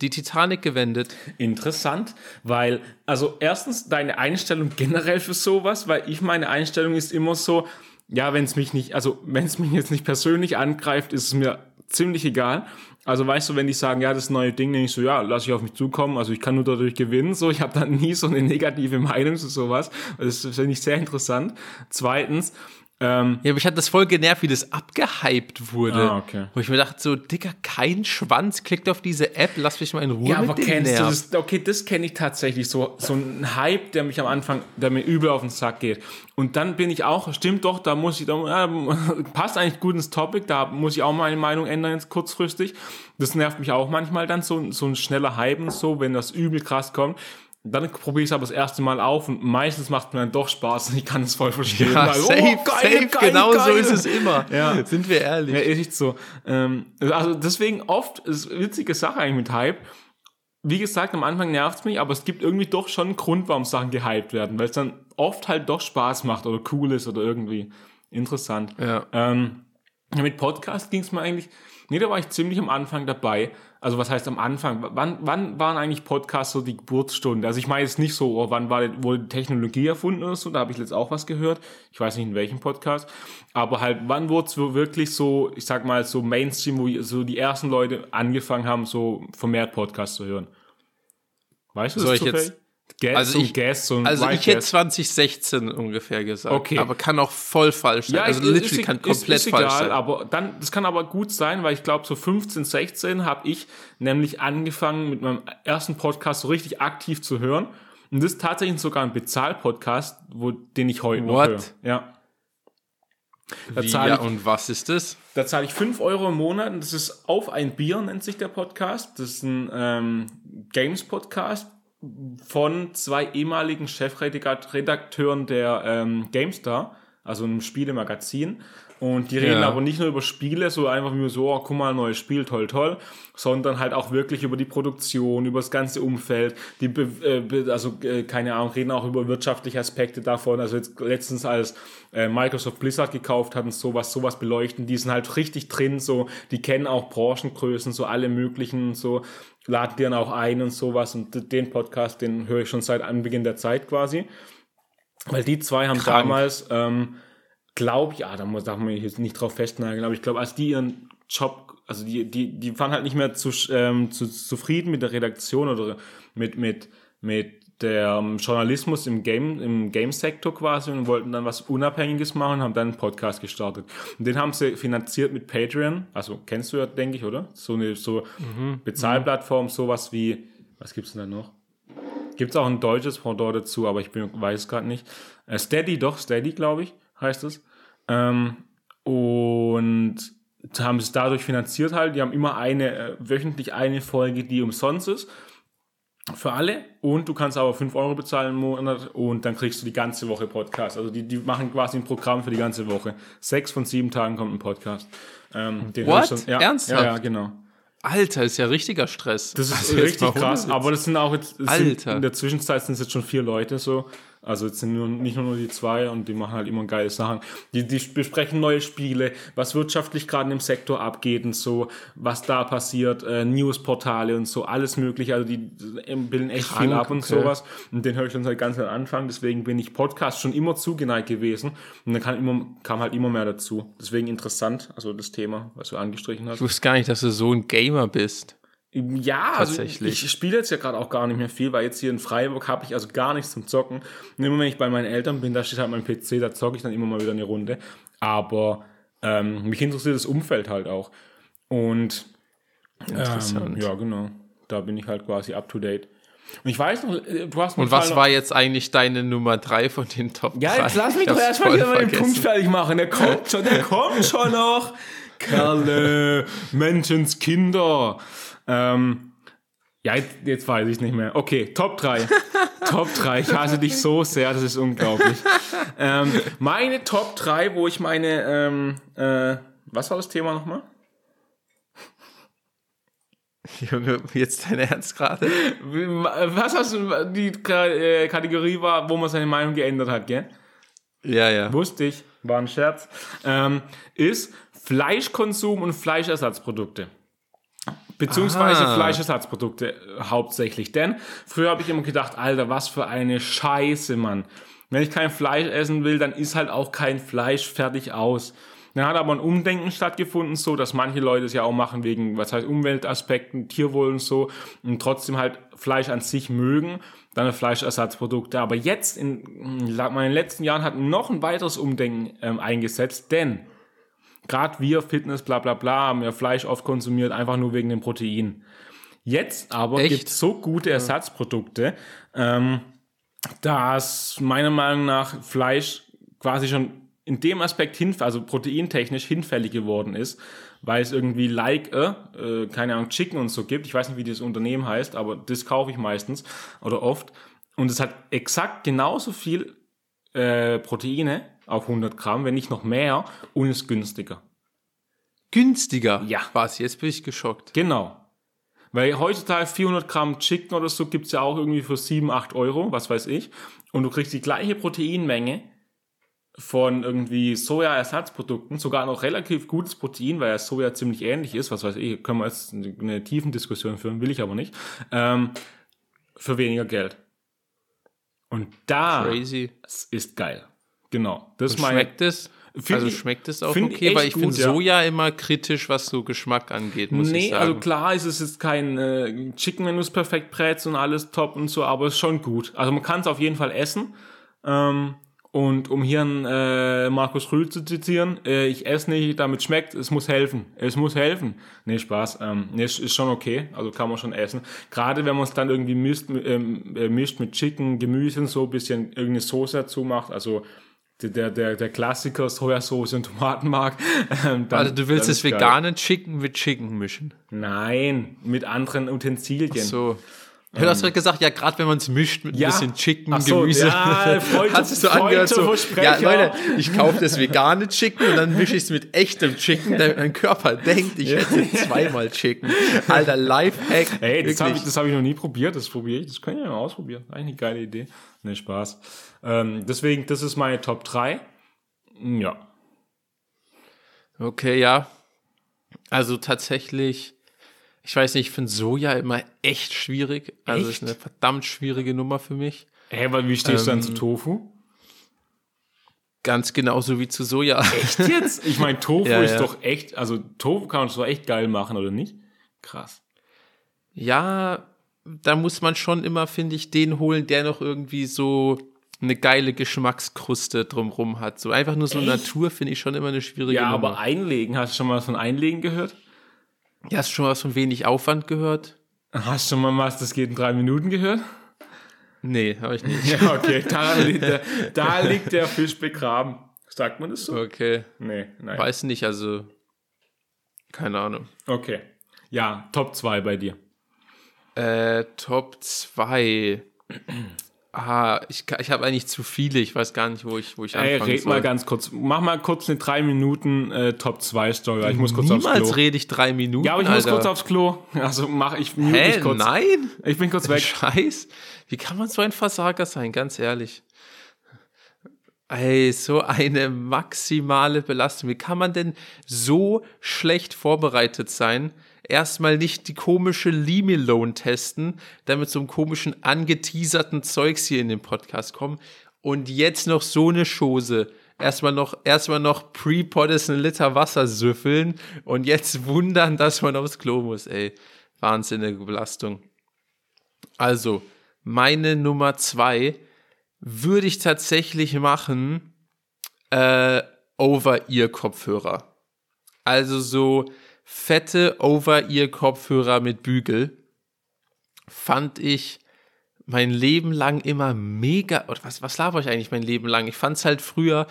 die Titanic gewendet. Interessant, weil, also erstens deine Einstellung generell für sowas, weil ich meine Einstellung ist immer so, ja, wenn es mich nicht, also wenn es mich jetzt nicht persönlich angreift, ist es mir ziemlich egal. Also weißt du, wenn die sagen, ja, das neue Ding, dann ich so, ja, lass ich auf mich zukommen, also ich kann nur dadurch gewinnen, so, ich habe dann nie so eine negative Meinung zu sowas. Das finde ich sehr interessant. Zweitens, ähm, Ja, mich hat das voll genervt, wie das abgehypt wurde. Ah, okay. Wo ich mir dachte, so, Dicker, kein Schwanz, klickt auf diese App, lass mich mal in Ruhe Ja, aber kennst du Nerv. das? Okay, das kenne ich tatsächlich. So, so ein Hype, der mich am Anfang, der mir übel auf den Sack geht. Und dann bin ich auch, stimmt doch, da muss ich, da, passt eigentlich gut ins Topic, da muss ich auch meine Meinung ändern jetzt kurzfristig. Das nervt mich auch manchmal dann, so, so ein schneller Hype und so, wenn das übel krass kommt. Dann probiere ich es aber das erste Mal auf und meistens macht mir dann doch Spaß und ich kann es voll verstehen. Ja, weil, safe, oh, geil, safe, geil, genau so geil. ist es immer. Ja. Sind wir ehrlich. Ja, echt so. Ähm, also deswegen oft ist eine witzige Sache eigentlich mit Hype. Wie gesagt, am Anfang nervt es mich, aber es gibt irgendwie doch schon einen Grund, warum Sachen gehypt werden, weil es dann oft halt doch Spaß macht oder cool ist oder irgendwie interessant. Ja. Ähm, mit Podcast ging es mir eigentlich, nee, da war ich ziemlich am Anfang dabei. Also was heißt am Anfang? Wann, wann waren eigentlich Podcasts so die Geburtsstunde? Also ich meine jetzt nicht so, oh, wann war wohl die Technologie erfunden oder so, da habe ich jetzt auch was gehört. Ich weiß nicht in welchem Podcast. Aber halt, wann wurde es wirklich so, ich sag mal, so Mainstream, wo so die ersten Leute angefangen haben, so vermehrt Podcasts zu hören? Weißt du Soll das ich jetzt- Guess, Also ich- so ein Also ich hätte Guess. 2016 ungefähr gesagt. Okay. Aber kann auch voll falsch sein. also ist- literally ist, kann ist, komplett ist falsch egal, sein. aber dann, das kann aber gut sein, weil ich glaube, so 15, 16 habe ich nämlich angefangen mit meinem ersten Podcast so richtig aktiv zu hören. Und das ist tatsächlich sogar ein Bezahl-Podcast, wo, den ich heute noch What? höre. Ja. Da Wie, ja, ich, und was ist das? da zahle ich 5 Euro im Monat und das ist Auf ein Bier, nennt sich der Podcast. Das ist ein ähm, Games-Podcast von zwei ehemaligen Chefredakteuren der ähm, GameStar, also einem Spielemagazin. Und die reden Ja. aber nicht nur über Spiele, so einfach nur so, oh, guck mal, neues Spiel, toll, toll, sondern halt auch wirklich über die Produktion, über das ganze Umfeld, die, äh, also äh, keine Ahnung, reden auch über wirtschaftliche Aspekte davon. Also jetzt letztens als äh, Microsoft Blizzard gekauft hat und sowas, sowas beleuchten, die sind halt richtig drin, so, die kennen auch Branchengrößen, so alle möglichen, so, laden die dann auch ein und sowas und den Podcast, den höre ich schon seit Anbeginn der Zeit quasi. Weil die zwei haben Krank. damals, ähm, glaube ich, ja, da muss darf man mich jetzt nicht drauf festnageln, aber ich glaube, als die ihren Job, also die, die, die waren halt nicht mehr zu, ähm, zu, zufrieden mit der Redaktion oder mit, mit, mit der ähm, Journalismus im Game, im Game-Sektor quasi und wollten dann was Unabhängiges machen und haben dann einen Podcast gestartet. Und den haben sie finanziert mit Patreon. Also kennst du ja, denke ich, oder? So eine so Bezahlplattform, sowas wie, was gibt's denn da noch? Gibt's auch ein deutsches Pendant dazu, aber ich bin, weiß es gerade nicht. Äh, Steady, doch, Steady, glaube ich, heißt es. Ähm, und haben es dadurch finanziert halt. Die haben immer eine, äh, wöchentlich eine Folge, die umsonst ist. Für alle. Und du kannst aber 5 Euro bezahlen im Monat und dann kriegst du die ganze Woche Podcast. Also die, die machen quasi ein Programm für die ganze Woche. Sechs von sieben Tagen kommt ein Podcast. Ähm, den What? ich ja, Ernsthaft? Ja, ja, genau. Alter, ist ja richtiger Stress. Das ist Also richtig krass, aber das sind auch jetzt, Alter. Sind, in der Zwischenzeit sind es jetzt schon vier Leute so. Also jetzt sind nur, nicht nur die zwei und die machen halt immer geile Sachen. Die, die besprechen neue Spiele, was wirtschaftlich gerade im Sektor abgeht und so, was da passiert, äh, Newsportale und so, alles mögliche. Also die äh, bilden echt Krank, viel ab und okay. sowas. Und den höre ich schon seit ganz am Anfang, deswegen bin ich Podcast schon immer zugeneigt gewesen. Und dann kam, immer, kam halt immer mehr dazu. Deswegen interessant, also das Thema, was du angestrichen hast. Ich wusste gar nicht, dass du so ein Gamer bist. Ja, also Tatsächlich. ich spiele jetzt ja gerade auch gar nicht mehr viel, weil jetzt hier in Freiburg habe ich also gar nichts zum Zocken. Und immer wenn ich bei meinen Eltern bin, da steht halt mein PC, da zocke ich dann immer mal wieder eine Runde. Aber ähm, mich interessiert das Umfeld halt auch. Und ähm, Interessant. ja, genau. Da bin ich halt quasi up to date. Und ich weiß noch, äh, du hast Und was war jetzt eigentlich deine Nummer drei von den Top Ja, 3? jetzt lass mich Ich doch erstmal wieder mal den. Punkt fertig machen. Der kommt schon, der kommt schon noch. Kerle, Menschenskinder. Ähm, ja, jetzt, jetzt weiß ich nicht mehr. Okay, Top 3. Top 3. Ich hasse dich so sehr, das ist unglaublich. ähm, meine Top 3, wo ich meine, ähm, äh, was war das Thema nochmal? Junge, jetzt dein Ernst gerade? Was hast du, die äh, Kategorie war, wo man seine Meinung geändert hat, gell? Ja, ja. Wusste ich, war ein Scherz, ähm, ist Fleischkonsum und Fleischersatzprodukte. Beziehungsweise Ah. Fleischersatzprodukte äh, hauptsächlich. Denn früher habe ich immer gedacht, Alter, was für eine Scheiße, Mann. Wenn ich kein Fleisch essen will, dann ist halt auch kein Fleisch fertig aus. Dann hat aber ein Umdenken stattgefunden, so dass manche Leute es ja auch machen wegen, was heißt Umweltaspekten, Tierwohl und so, und trotzdem halt Fleisch an sich mögen, dann Fleischersatzprodukte. Aber jetzt, in la- meinen letzten Jahren, hat noch ein weiteres Umdenken ähm, eingesetzt, denn gerade wir, Fitness, bla bla bla, haben ja Fleisch oft konsumiert, einfach nur wegen dem Protein. Jetzt aber gibt es so gute Ersatzprodukte, ähm, dass meiner Meinung nach Fleisch quasi schon in dem Aspekt hin, also proteintechnisch hinfällig geworden ist, weil es irgendwie like, äh, äh, keine Ahnung, Chicken und so gibt. Ich weiß nicht, wie das Unternehmen heißt, aber das kaufe ich meistens oder oft. Und es hat exakt genauso viel äh, Proteine auf 100 Gramm, wenn nicht noch mehr, und ist günstiger. Günstiger? Ja. Was? Jetzt bin ich geschockt. Genau. Weil heutzutage 400 Gramm Chicken oder so gibt's ja auch irgendwie für 7, 8 Euro, was weiß ich. Und du kriegst die gleiche Proteinmenge von irgendwie Soja-Ersatzprodukten, sogar noch relativ gutes Protein, weil ja Soja ziemlich ähnlich ist, was weiß ich, können wir jetzt eine, eine tiefen Diskussion führen, will ich aber nicht, ähm, für weniger Geld. Und da Crazy. ist geil. Genau. Das schmeckt es? Also schmeckt es auch okay, weil ich finde ja. Soja immer kritisch, was so Geschmack angeht, muss ich Nee, sagen. also klar ist es jetzt kein äh, Chicken, wenn du es perfekt brätst und alles top und so, aber es ist schon gut. Also man kann es auf jeden Fall essen. Ähm, und um hier einen äh, Markus Rühl zu zitieren, äh, ich esse nicht, damit schmeckt, es muss helfen. Es muss helfen. Nee, Spaß. Ähm, nee, ist, schon okay, also kann man schon essen. Gerade wenn man es dann irgendwie mischt, ähm, äh, mischt mit Chicken, Gemüse und so, ein bisschen irgendeine Soße dazu macht, also der, der, der Klassiker Sojasauce und Tomatenmark. Ähm, dann- also du willst das geil. vegane Chicken mit Chicken mischen. Nein, mit anderen Utensilien. So. Ja, du hast gerade gesagt, ja, gerade wenn man es mischt mit Ähm. Ja. ein bisschen Chicken, Ach so, Gemüse. ja, Freude- hat sich so angehört, so, ja, Leute, ich kaufe das vegane Chicken und dann mische ich es mit echtem Chicken, damit mein Körper denkt, ich hätte zweimal Chicken. Alter, Lifehack. Ey, das habe ich, das hab ich noch nie probiert, das probiere ich. Das können wir ja mal ausprobieren. Eigentlich eine geile Idee. Ne, Spaß. Ähm, deswegen, das ist meine Top 3. Ja. Okay, ja. Also tatsächlich, ich weiß nicht, ich finde Soja immer echt schwierig. Also Echt? ist eine verdammt schwierige Nummer für mich. Hä, weil wie stehst du Ähm, dann zu Tofu? Ganz genauso wie zu Soja. Echt jetzt? Ich meine, Tofu Ja, ist ja. doch echt, also Tofu kann man doch echt geil machen, oder nicht? Krass. Ja, da muss man schon immer, finde ich, den holen, der noch irgendwie so eine geile Geschmackskruste drumrum hat. So einfach nur so Echt? Natur finde ich schon immer eine schwierige Ja, Nummer. aber einlegen, hast du schon mal was von einlegen gehört? Ja, hast du schon was von wenig Aufwand gehört? Hast du schon mal was, das geht in drei Minuten gehört? Nee, habe ich nicht. Ja, okay, da liegt, der, da liegt der Fisch begraben. Sagt man das so? Okay. Nee, nein. Weiß nicht, also keine Ahnung. Okay. Ja, Top 2 bei dir. Äh, Top 2. Ah, ich, ich habe eigentlich zu viele. Ich weiß gar nicht, wo ich, wo ich Ey, anfangen red soll. mal ganz kurz. Mach mal kurz eine 3 Minuten äh, Top 2 Story. Ich muss kurz aufs Niemals Klo. rede ich drei Minuten. Ja, aber ich muss Alter. kurz aufs Klo. Also mach ich mute Hä? mich kurz. Nein? Ich bin kurz weg. Scheiß. Wie kann man so ein Versager sein, ganz ehrlich? Ey, so eine maximale Belastung. Wie kann man denn so schlecht vorbereitet sein? Erstmal nicht die komische Limilone testen, dann mit so einem komischen angeteaserten Zeugs hier in den Podcast kommen und jetzt noch so eine Chose. Erstmal noch, erstmal noch pre-Poddes einen Liter Wasser süffeln und jetzt wundern, dass man aufs Klo muss, ey. Wahnsinnige Belastung. Also, meine Nummer zwei würde ich tatsächlich machen, äh, Over-Ear-Kopfhörer. Also so fette Over-Ear-Kopfhörer mit Bügel. Fand ich mein Leben lang immer mega, was, was laber ich eigentlich mein Leben lang? Ich fand es halt früher,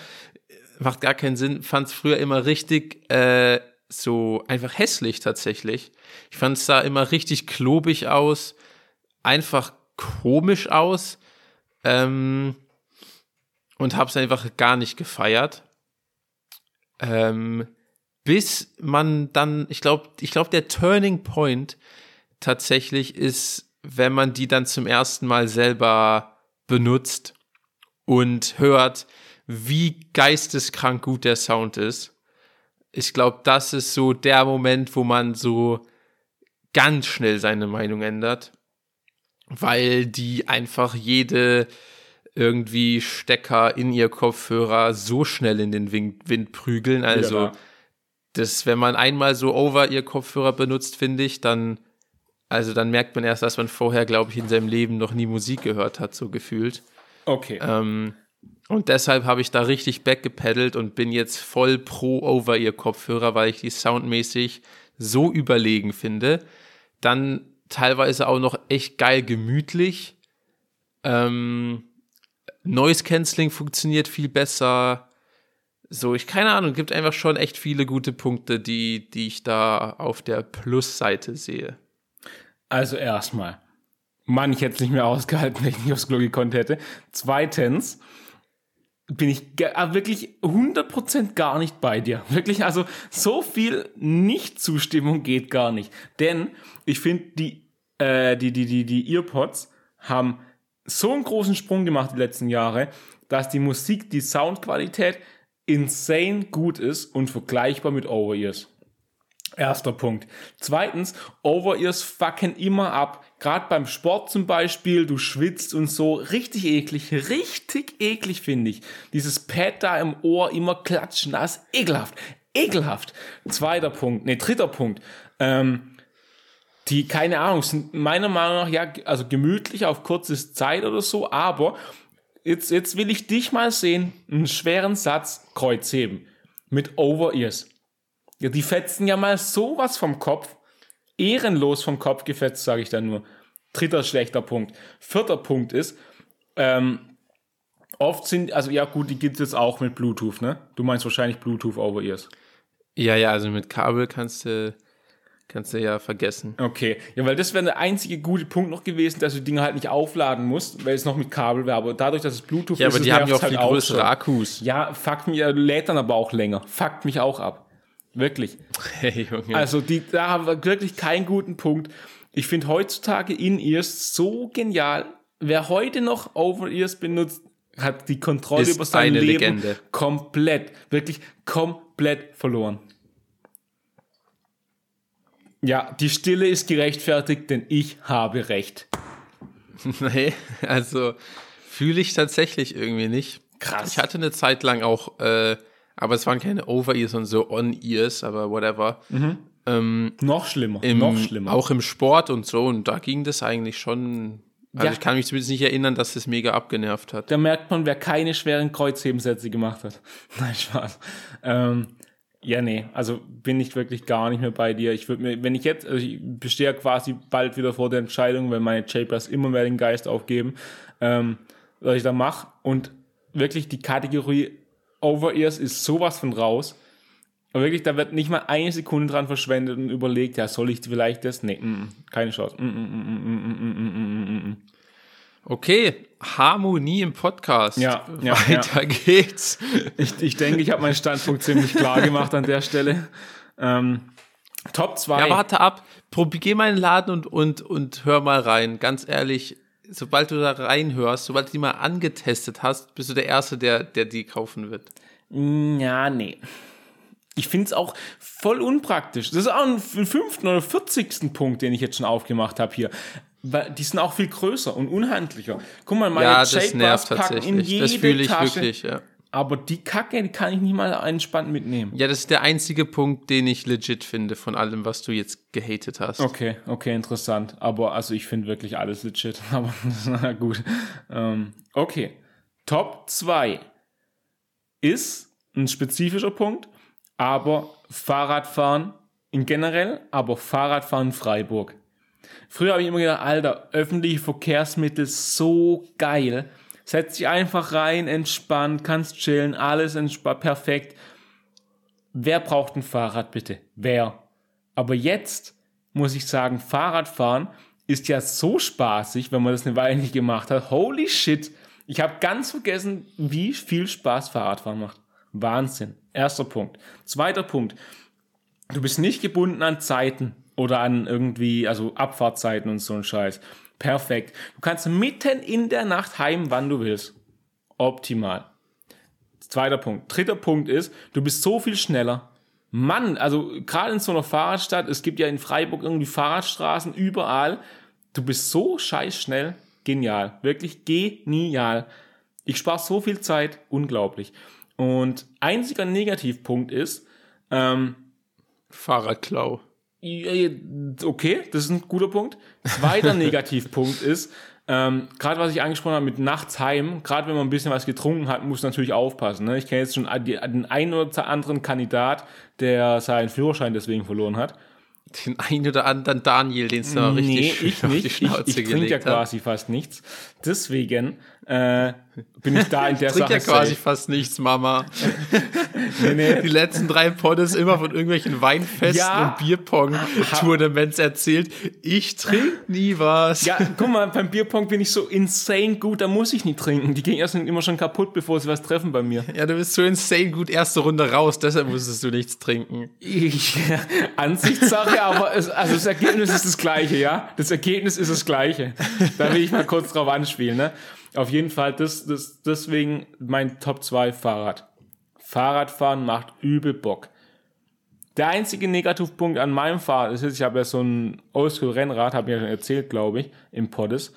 macht gar keinen Sinn, fand es früher immer richtig, äh, so einfach hässlich tatsächlich. Ich fand es da immer richtig klobig aus, einfach komisch aus ähm, und habe es einfach gar nicht gefeiert. Ähm, bis man dann, ich glaube, ich glaube, der Turning Point tatsächlich ist, wenn man die dann zum ersten Mal selber benutzt und hört, wie geisteskrank gut der Sound ist. Ich glaube, das ist so der Moment, wo man so ganz schnell seine Meinung ändert, weil die einfach jede irgendwie Stecker in ihr Kopfhörer so schnell in den Wind, Wind prügeln. Also, da. Das, wenn man einmal so over ihr Kopfhörer benutzt, finde ich, dann, also dann merkt man erst, dass man vorher, glaube ich, in seinem Leben noch nie Musik gehört hat, so gefühlt. Okay. Ähm, und deshalb habe ich da richtig backgepaddelt und bin jetzt voll pro over ihr Kopfhörer, weil ich die soundmäßig so überlegen finde. Dann teilweise auch noch echt geil gemütlich. Ähm, Noise Cancelling funktioniert viel besser. So, ich keine Ahnung, gibt einfach schon echt viele gute Punkte, die, die ich da auf der Plusseite sehe. Also erstmal. Mann, ich hätte es nicht mehr ausgehalten, wenn ich nicht aufs Klo gekonnt hätte. Zweitens bin ich ah, wirklich 100% gar nicht bei dir. Wirklich, also so viel Nicht-Zustimmung geht gar nicht. Denn ich finde, die, äh, die, die, die, die Earpods haben so einen großen Sprung gemacht die letzten Jahre, dass die Musik, die Soundqualität insane gut ist und vergleichbar mit Over-Ears. Erster Punkt. Zweitens, Over-Ears fucken immer ab. Gerade beim Sport zum Beispiel, du schwitzt und so. Richtig eklig, richtig eklig finde ich. Dieses Pad da im Ohr immer klatschen, das ist ekelhaft. Ekelhaft. Zweiter Punkt, ne, dritter Punkt. Ähm, die, keine Ahnung, sind meiner Meinung nach ja, also gemütlich auf kurze Zeit oder so, aber jetzt, jetzt will ich dich mal sehen, einen schweren Satz Kreuzheben mit Over-Ears. Ja, die fetzen ja mal sowas vom Kopf. Ehrenlos vom Kopf gefetzt, sage ich dann nur. Dritter schlechter Punkt. Vierter Punkt ist, ähm, oft sind, also ja gut, die gibt es jetzt auch mit Bluetooth, ne? Du meinst wahrscheinlich Bluetooth over Ears. Ja, ja, also mit Kabel kannst du, kannst du ja vergessen. Okay, ja, weil das wäre der einzige gute Punkt noch gewesen, dass du die Dinger halt nicht aufladen musst, weil es noch mit Kabel wäre. Aber dadurch, dass es Bluetooth Ja, ist, aber die haben ja auch nervt's viel halt größere schon. Akkus. Ja, fuckt mich, lädt dann aber auch länger. Fuckt mich auch ab. Wirklich. Hey, Junge. Also die, da haben wir wirklich keinen guten Punkt. Ich finde heutzutage In-Ears so genial. Wer heute noch Over-Ears benutzt, hat die Kontrolle Ist über sein Leben Legende. komplett, wirklich komplett verloren. Ja, die Stille ist gerechtfertigt, denn ich habe recht. nee, also fühle ich tatsächlich irgendwie nicht. Krass. Ich hatte eine Zeit lang auch, äh, aber es waren keine Over-Ears und so On-Ears, aber whatever. ähm, Noch schlimmer. im, noch schlimmer. auch im Sport und so. Und da ging das eigentlich schon. Also Ja. ich kann mich zumindest nicht erinnern, dass das mega abgenervt hat. da merkt man, wer keine schweren Kreuzhebensätze gemacht hat. Nein, Spaß. Ähm, ja, nee, also bin ich wirklich gar nicht mehr bei dir. Ich würde mir, wenn ich jetzt, also ich bestehe ja quasi bald wieder vor der Entscheidung, wenn meine Chapers immer mehr den Geist aufgeben, ähm, was ich da mache. Und wirklich die Kategorie Over-Ears ist sowas von raus. Und wirklich, da wird nicht mal eine Sekunde dran verschwendet und überlegt, ja, soll ich vielleicht das? Nee, mm, mm keine Chance. Mm, mm, mm, mm, mm, mm, mm. mm, mm okay, Harmonie im Podcast. Ja, ja, Weiter geht's. Ich, ich denke, ich habe meinen Standpunkt ziemlich klar gemacht an der Stelle. Ähm, Top 2. Ja, warte ab. Probier, geh mal in den Laden und, und, und hör mal rein. Ganz ehrlich, sobald du da reinhörst, sobald du die mal angetestet hast, bist du der Erste, der, der die kaufen wird. Ja, nee. Ich finde es auch voll unpraktisch. Das ist auch ein fünften oder vierzigsten Punkt, den ich jetzt schon aufgemacht habe hier. Weil die sind auch viel größer und unhandlicher. Guck mal, meine ja, das nervt packen in tatsächlich. jede Das fühle ich Tasche. wirklich, ja. Aber die Kacke, die kann ich nicht mal entspannt mitnehmen. Ja, das ist der einzige Punkt, den ich legit finde von allem, was du jetzt gehatet hast. Okay, okay, interessant. Aber also ich finde wirklich alles legit. Aber na gut. Ähm, okay. Top 2 ist ein spezifischer Punkt, aber Fahrradfahren in generell, aber Fahrradfahren in Freiburg. Früher habe ich immer gedacht, Alter, öffentliche Verkehrsmittel so geil. Setz dich einfach rein, entspannt, kannst chillen, alles entspannt, perfekt. Wer braucht ein Fahrrad bitte? Wer? Aber jetzt muss ich sagen, Fahrradfahren ist ja so spaßig, wenn man das eine Weile nicht gemacht hat. Holy shit. Ich habe ganz vergessen, wie viel Spaß Fahrradfahren macht. Wahnsinn. Erster Punkt. Zweiter Punkt. Du bist nicht gebunden an Zeiten oder an irgendwie, also Abfahrtzeiten und so ein Scheiß. Perfekt. Du kannst mitten in der Nacht heim, wann du willst. Optimal. Zweiter Punkt. Dritter Punkt ist, du bist so viel schneller. Mann, also gerade in so einer Fahrradstadt, es gibt ja in Freiburg irgendwie Fahrradstraßen überall. Du bist so scheiß schnell. Genial. Wirklich genial. Ich spare so viel Zeit. Unglaublich. Und einziger Negativpunkt ist, ähm, Fahrradklau. okay, das ist ein guter Punkt. Zweiter Negativpunkt ist, ähm, gerade was ich angesprochen habe mit nachts heim, gerade wenn man ein bisschen was getrunken hat, muss man natürlich aufpassen. Ne? Ich kenne jetzt schon den einen oder anderen Kandidat, der seinen Führerschein deswegen verloren hat. Den einen oder anderen Daniel, den es da richtig nee, schön ich auf nicht. die Schnauze ich ich trinke ja gelegt hat. quasi fast nichts. Deswegen äh, bin ich da in der Trinkt Sache ja quasi safe. fast nichts, Mama. Nee, nee. Die letzten drei Poddes immer von irgendwelchen Weinfesten Ja. und Bierpong-Tournaments erzählt. Ich trinke nie was. Ja, guck mal, beim Bierpong bin ich so insane gut, da muss ich nicht trinken. Die Gegner sind immer schon kaputt, bevor sie was treffen bei mir. Ja, du bist so insane gut erste Runde raus, deshalb musstest du nichts trinken. Ich, Ansichtssache, aber es, also das Ergebnis ist das gleiche, ja? Das Ergebnis ist das gleiche. Da will ich mal kurz drauf anspielen, ne? Auf jeden Fall, das, das, deswegen mein Top 2 Fahrrad. Fahrradfahren macht übel Bock. Der einzige Negativpunkt an meinem Fahrrad ist jetzt, ich habe ja so ein Oldschool-Rennrad, habe ich ja schon erzählt, glaube ich, im Poddes.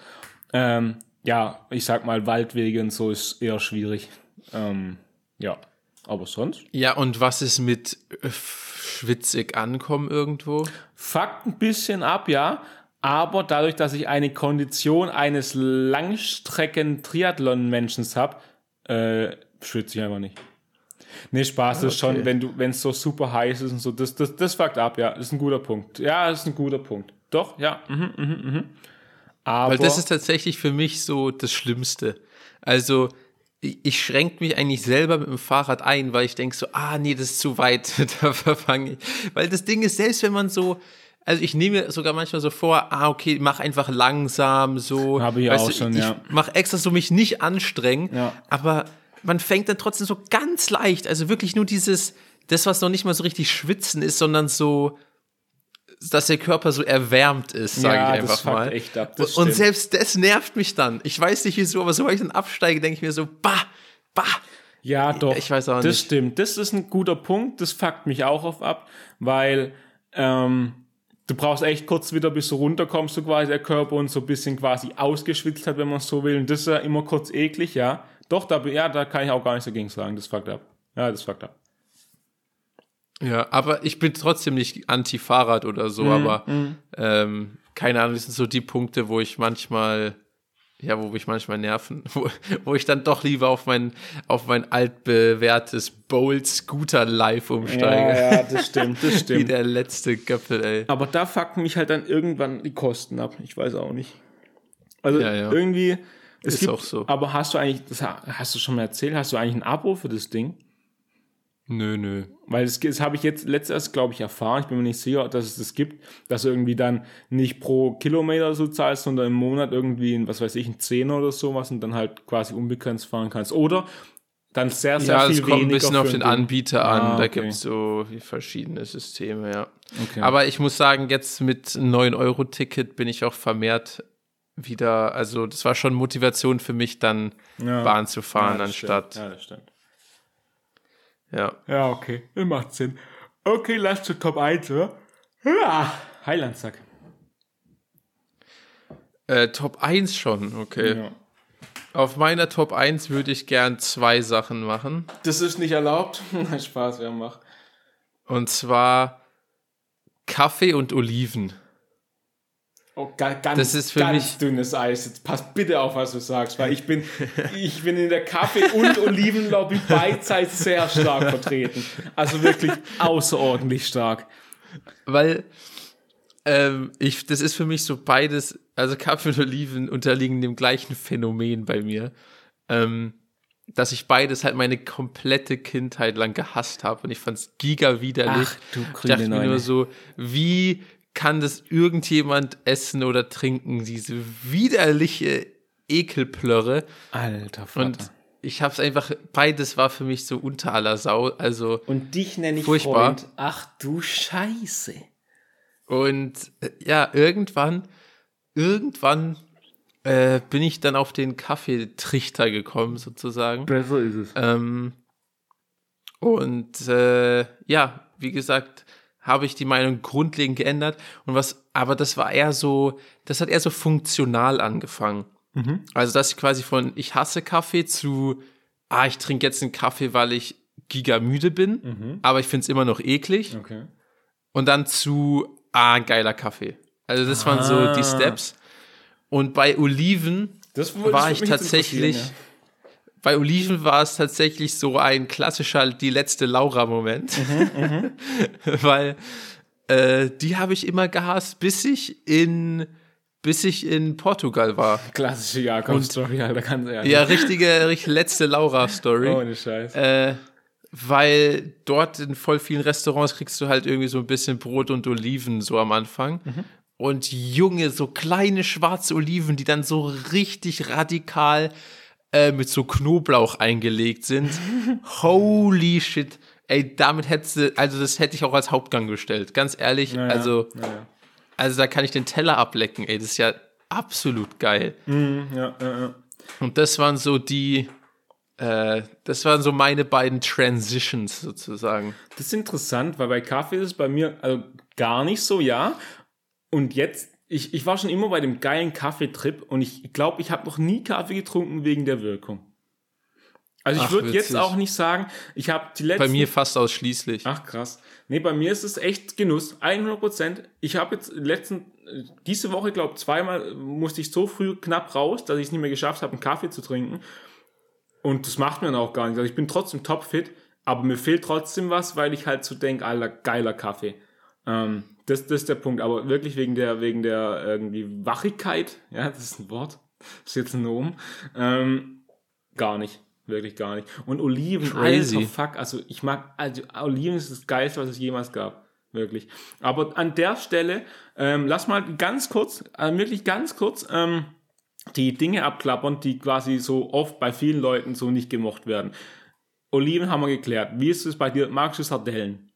Ähm, ja, ich sag mal, Waldwege und so ist eher schwierig. Ähm, ja, aber sonst? Ja, und was ist mit äh, schwitzig ankommen irgendwo? fuckt ein bisschen ab, ja. Aber dadurch, dass ich eine Kondition eines Langstrecken-Triathlon-Menschen habe, äh, schwitze ich einfach nicht. Nee, Spaß, das ist schon, okay. wenn du, wenn es so super heiß ist und so, das, das, das fuckt ab, ja. Das ist ein guter Punkt. Ja, das ist ein guter Punkt. Doch, ja. Mhm, mhm, mhm. Aber Weil das ist tatsächlich für mich so das Schlimmste. Also, ich, ich schränke mich eigentlich selber mit dem Fahrrad ein, weil ich denke so, ah, nee, das ist zu weit, da verfange ich. Weil das Ding ist, selbst wenn man so, also ich nehme mir sogar manchmal so vor, ah, okay, mach einfach langsam, so. Habe ich Weißt auch du, schon, ich, ja. Mach extra so mich nicht anstrengen, Ja. aber man fängt dann trotzdem so ganz leicht, also wirklich nur dieses, das, was noch nicht mal so richtig schwitzen ist, sondern so, dass der Körper so erwärmt ist, sage Ja, ich das einfach mal. echt ab, das und stimmt. selbst das nervt mich dann. Ich weiß nicht wieso, aber sobald ich dann absteige, denke ich mir so, bah, bah. Ja, doch. Ich weiß auch das nicht. stimmt. Das ist ein guter Punkt. Das fuckt mich auch auf ab, weil ähm, du brauchst echt kurz wieder, bis du runterkommst, so quasi der Körper und so ein bisschen quasi ausgeschwitzt hat, wenn man so will. Und das ist ja immer kurz eklig, ja. Doch, da, ja, da kann ich auch gar nichts dagegen sagen. Das fuckt ab. Ja, das fuckt ab. Ja, aber ich bin trotzdem nicht anti-Fahrrad oder so, aber ähm, keine Ahnung, das sind so die Punkte, wo ich manchmal, ja, wo mich manchmal nerven, wo, wo ich dann doch lieber auf mein, auf mein altbewährtes Bolt Scooter Live umsteige. ja, das stimmt, das Wie stimmt. der letzte Göppel, ey. Aber da fucken mich halt dann irgendwann die Kosten ab. Ich weiß auch nicht. Also Ja, ja. irgendwie. Es Ist gibt, auch so. Aber hast du eigentlich, das ha- hast du schon mal erzählt, hast du eigentlich ein Abo für das Ding? Nö, nö. Weil das, das habe ich jetzt letztes, glaube ich, erfahren. Ich bin mir nicht sicher, dass es das gibt, dass du irgendwie dann nicht pro Kilometer so zahlst, sondern im Monat irgendwie, ein, was weiß ich, ein Zehner oder sowas und dann halt quasi unbegrenzt fahren kannst. Oder dann sehr, sehr Ja, viel es kommt ein bisschen auf den. Anbieter an. Ah, Da okay. gibt es so verschiedene Systeme, ja. Okay. Aber ich muss sagen, jetzt mit 9-Euro-Ticket bin ich auch vermehrt wieder, also das war schon Motivation für mich, dann Ja. Bahn zu fahren, das anstatt. Stimmt. Ja, das stimmt. Ja. Ja, okay. Das macht Sinn. Okay, lass zu Top 1, oder? Ja. Heilandsack. Äh, Top 1 schon, okay. Ja. Auf meiner Top 1 würde ich gern zwei Sachen machen. Das ist nicht erlaubt. Nein, Spaß, wer macht. Und zwar Kaffee und Oliven. Oh, ga, ganz, Das ist für ganz mich- dünnes Eis. Jetzt pass bitte auf, was du sagst, weil ich bin, ich bin in der Kaffee- und Olivenlobby beidseitig sehr stark vertreten. Also wirklich außerordentlich stark. Weil ähm, ich, das ist für mich so beides, also Kaffee und Oliven unterliegen dem gleichen Phänomen bei mir, ähm, dass ich beides halt meine komplette Kindheit lang gehasst habe und ich fand es giga widerlich. Ach, du ich grüne dachte mir Neune. nur so, wie kann das irgendjemand essen oder trinken, diese widerliche Ekelplörre Alter Vater. und ich habe es einfach, beides war für mich so unter aller Sau, also Und dich nenne ich Furchtbar. Freund. Ach du Scheiße. Und äh, ja, irgendwann, irgendwann äh, bin ich dann auf den Kaffeetrichter gekommen, sozusagen. Besser ist es. Ähm, und äh, ja, wie gesagt, habe ich die Meinung grundlegend geändert. Und was, aber das war eher so, das hat eher so funktional angefangen. Also, dass ich quasi von ich hasse Kaffee zu, ah, ich trinke jetzt einen Kaffee, weil ich gigamüde bin, aber ich finde es immer noch eklig Okay. und dann zu, ah, geiler Kaffee. Also das waren so Ah. die Steps. Und bei Oliven Das war ich tatsächlich, bei Oliven war es tatsächlich so ein klassischer die letzte Laura-Moment. Mhm, Weil äh, die habe ich immer gehasst, bis ich in bis ich in Portugal war. Klassische Jakob-Story, Alter, ganz ehrlich. Ja, richtige, richtige letzte Laura-Story. Ohne Scheiß. Äh, weil dort in voll vielen Restaurants kriegst du halt irgendwie so ein bisschen Brot und Oliven so am Anfang. Und junge, so kleine schwarze Oliven, die dann so richtig radikal äh, mit so Knoblauch eingelegt sind. Holy shit. Ey, damit hättest du, also das hätte ich auch als Hauptgang gestellt. Ganz ehrlich, Ja, ja. also, Ja, ja. also da kann ich den Teller ablecken, ey. Das ist ja absolut geil. Ja, ja, ja. Und das waren so die, äh, das waren so meine beiden Transitions sozusagen. Das ist interessant, weil bei Kaffee ist es bei mir also gar nicht so, ja. Und jetzt, ich, ich war schon immer bei dem geilen Kaffeetrip und ich glaube, ich habe noch nie Kaffee getrunken wegen der Wirkung. Also ich würde jetzt auch nicht sagen, ich habe die letzten... Bei mir fast ausschließlich. Ach krass. Nee, bei mir ist es echt Genuss. 100 Prozent. Ich habe jetzt letzten, diese Woche, glaube zweimal musste ich so früh knapp raus, dass ich es nicht mehr geschafft habe, einen Kaffee zu trinken. Und das macht mir dann auch gar nicht. Also ich bin trotzdem topfit, aber mir fehlt trotzdem was, weil ich halt so denke, alter, geiler Kaffee. Ähm, das, das ist der Punkt. Aber wirklich wegen der, wegen der irgendwie Wachigkeit, ja, das ist ein Wort, das ist jetzt ein Nomen, ähm, gar nicht. Wirklich gar nicht. Und Oliven, Crazy. alter Fuck, also ich mag, also Oliven ist das Geilste, was es jemals gab. Wirklich. Aber an der Stelle, ähm, lass mal ganz kurz, äh, wirklich ganz kurz, ähm, die Dinge abklappern, die quasi so oft bei vielen Leuten so nicht gemocht werden. Oliven haben wir geklärt. Wie ist es bei dir? Magst du Sardellen?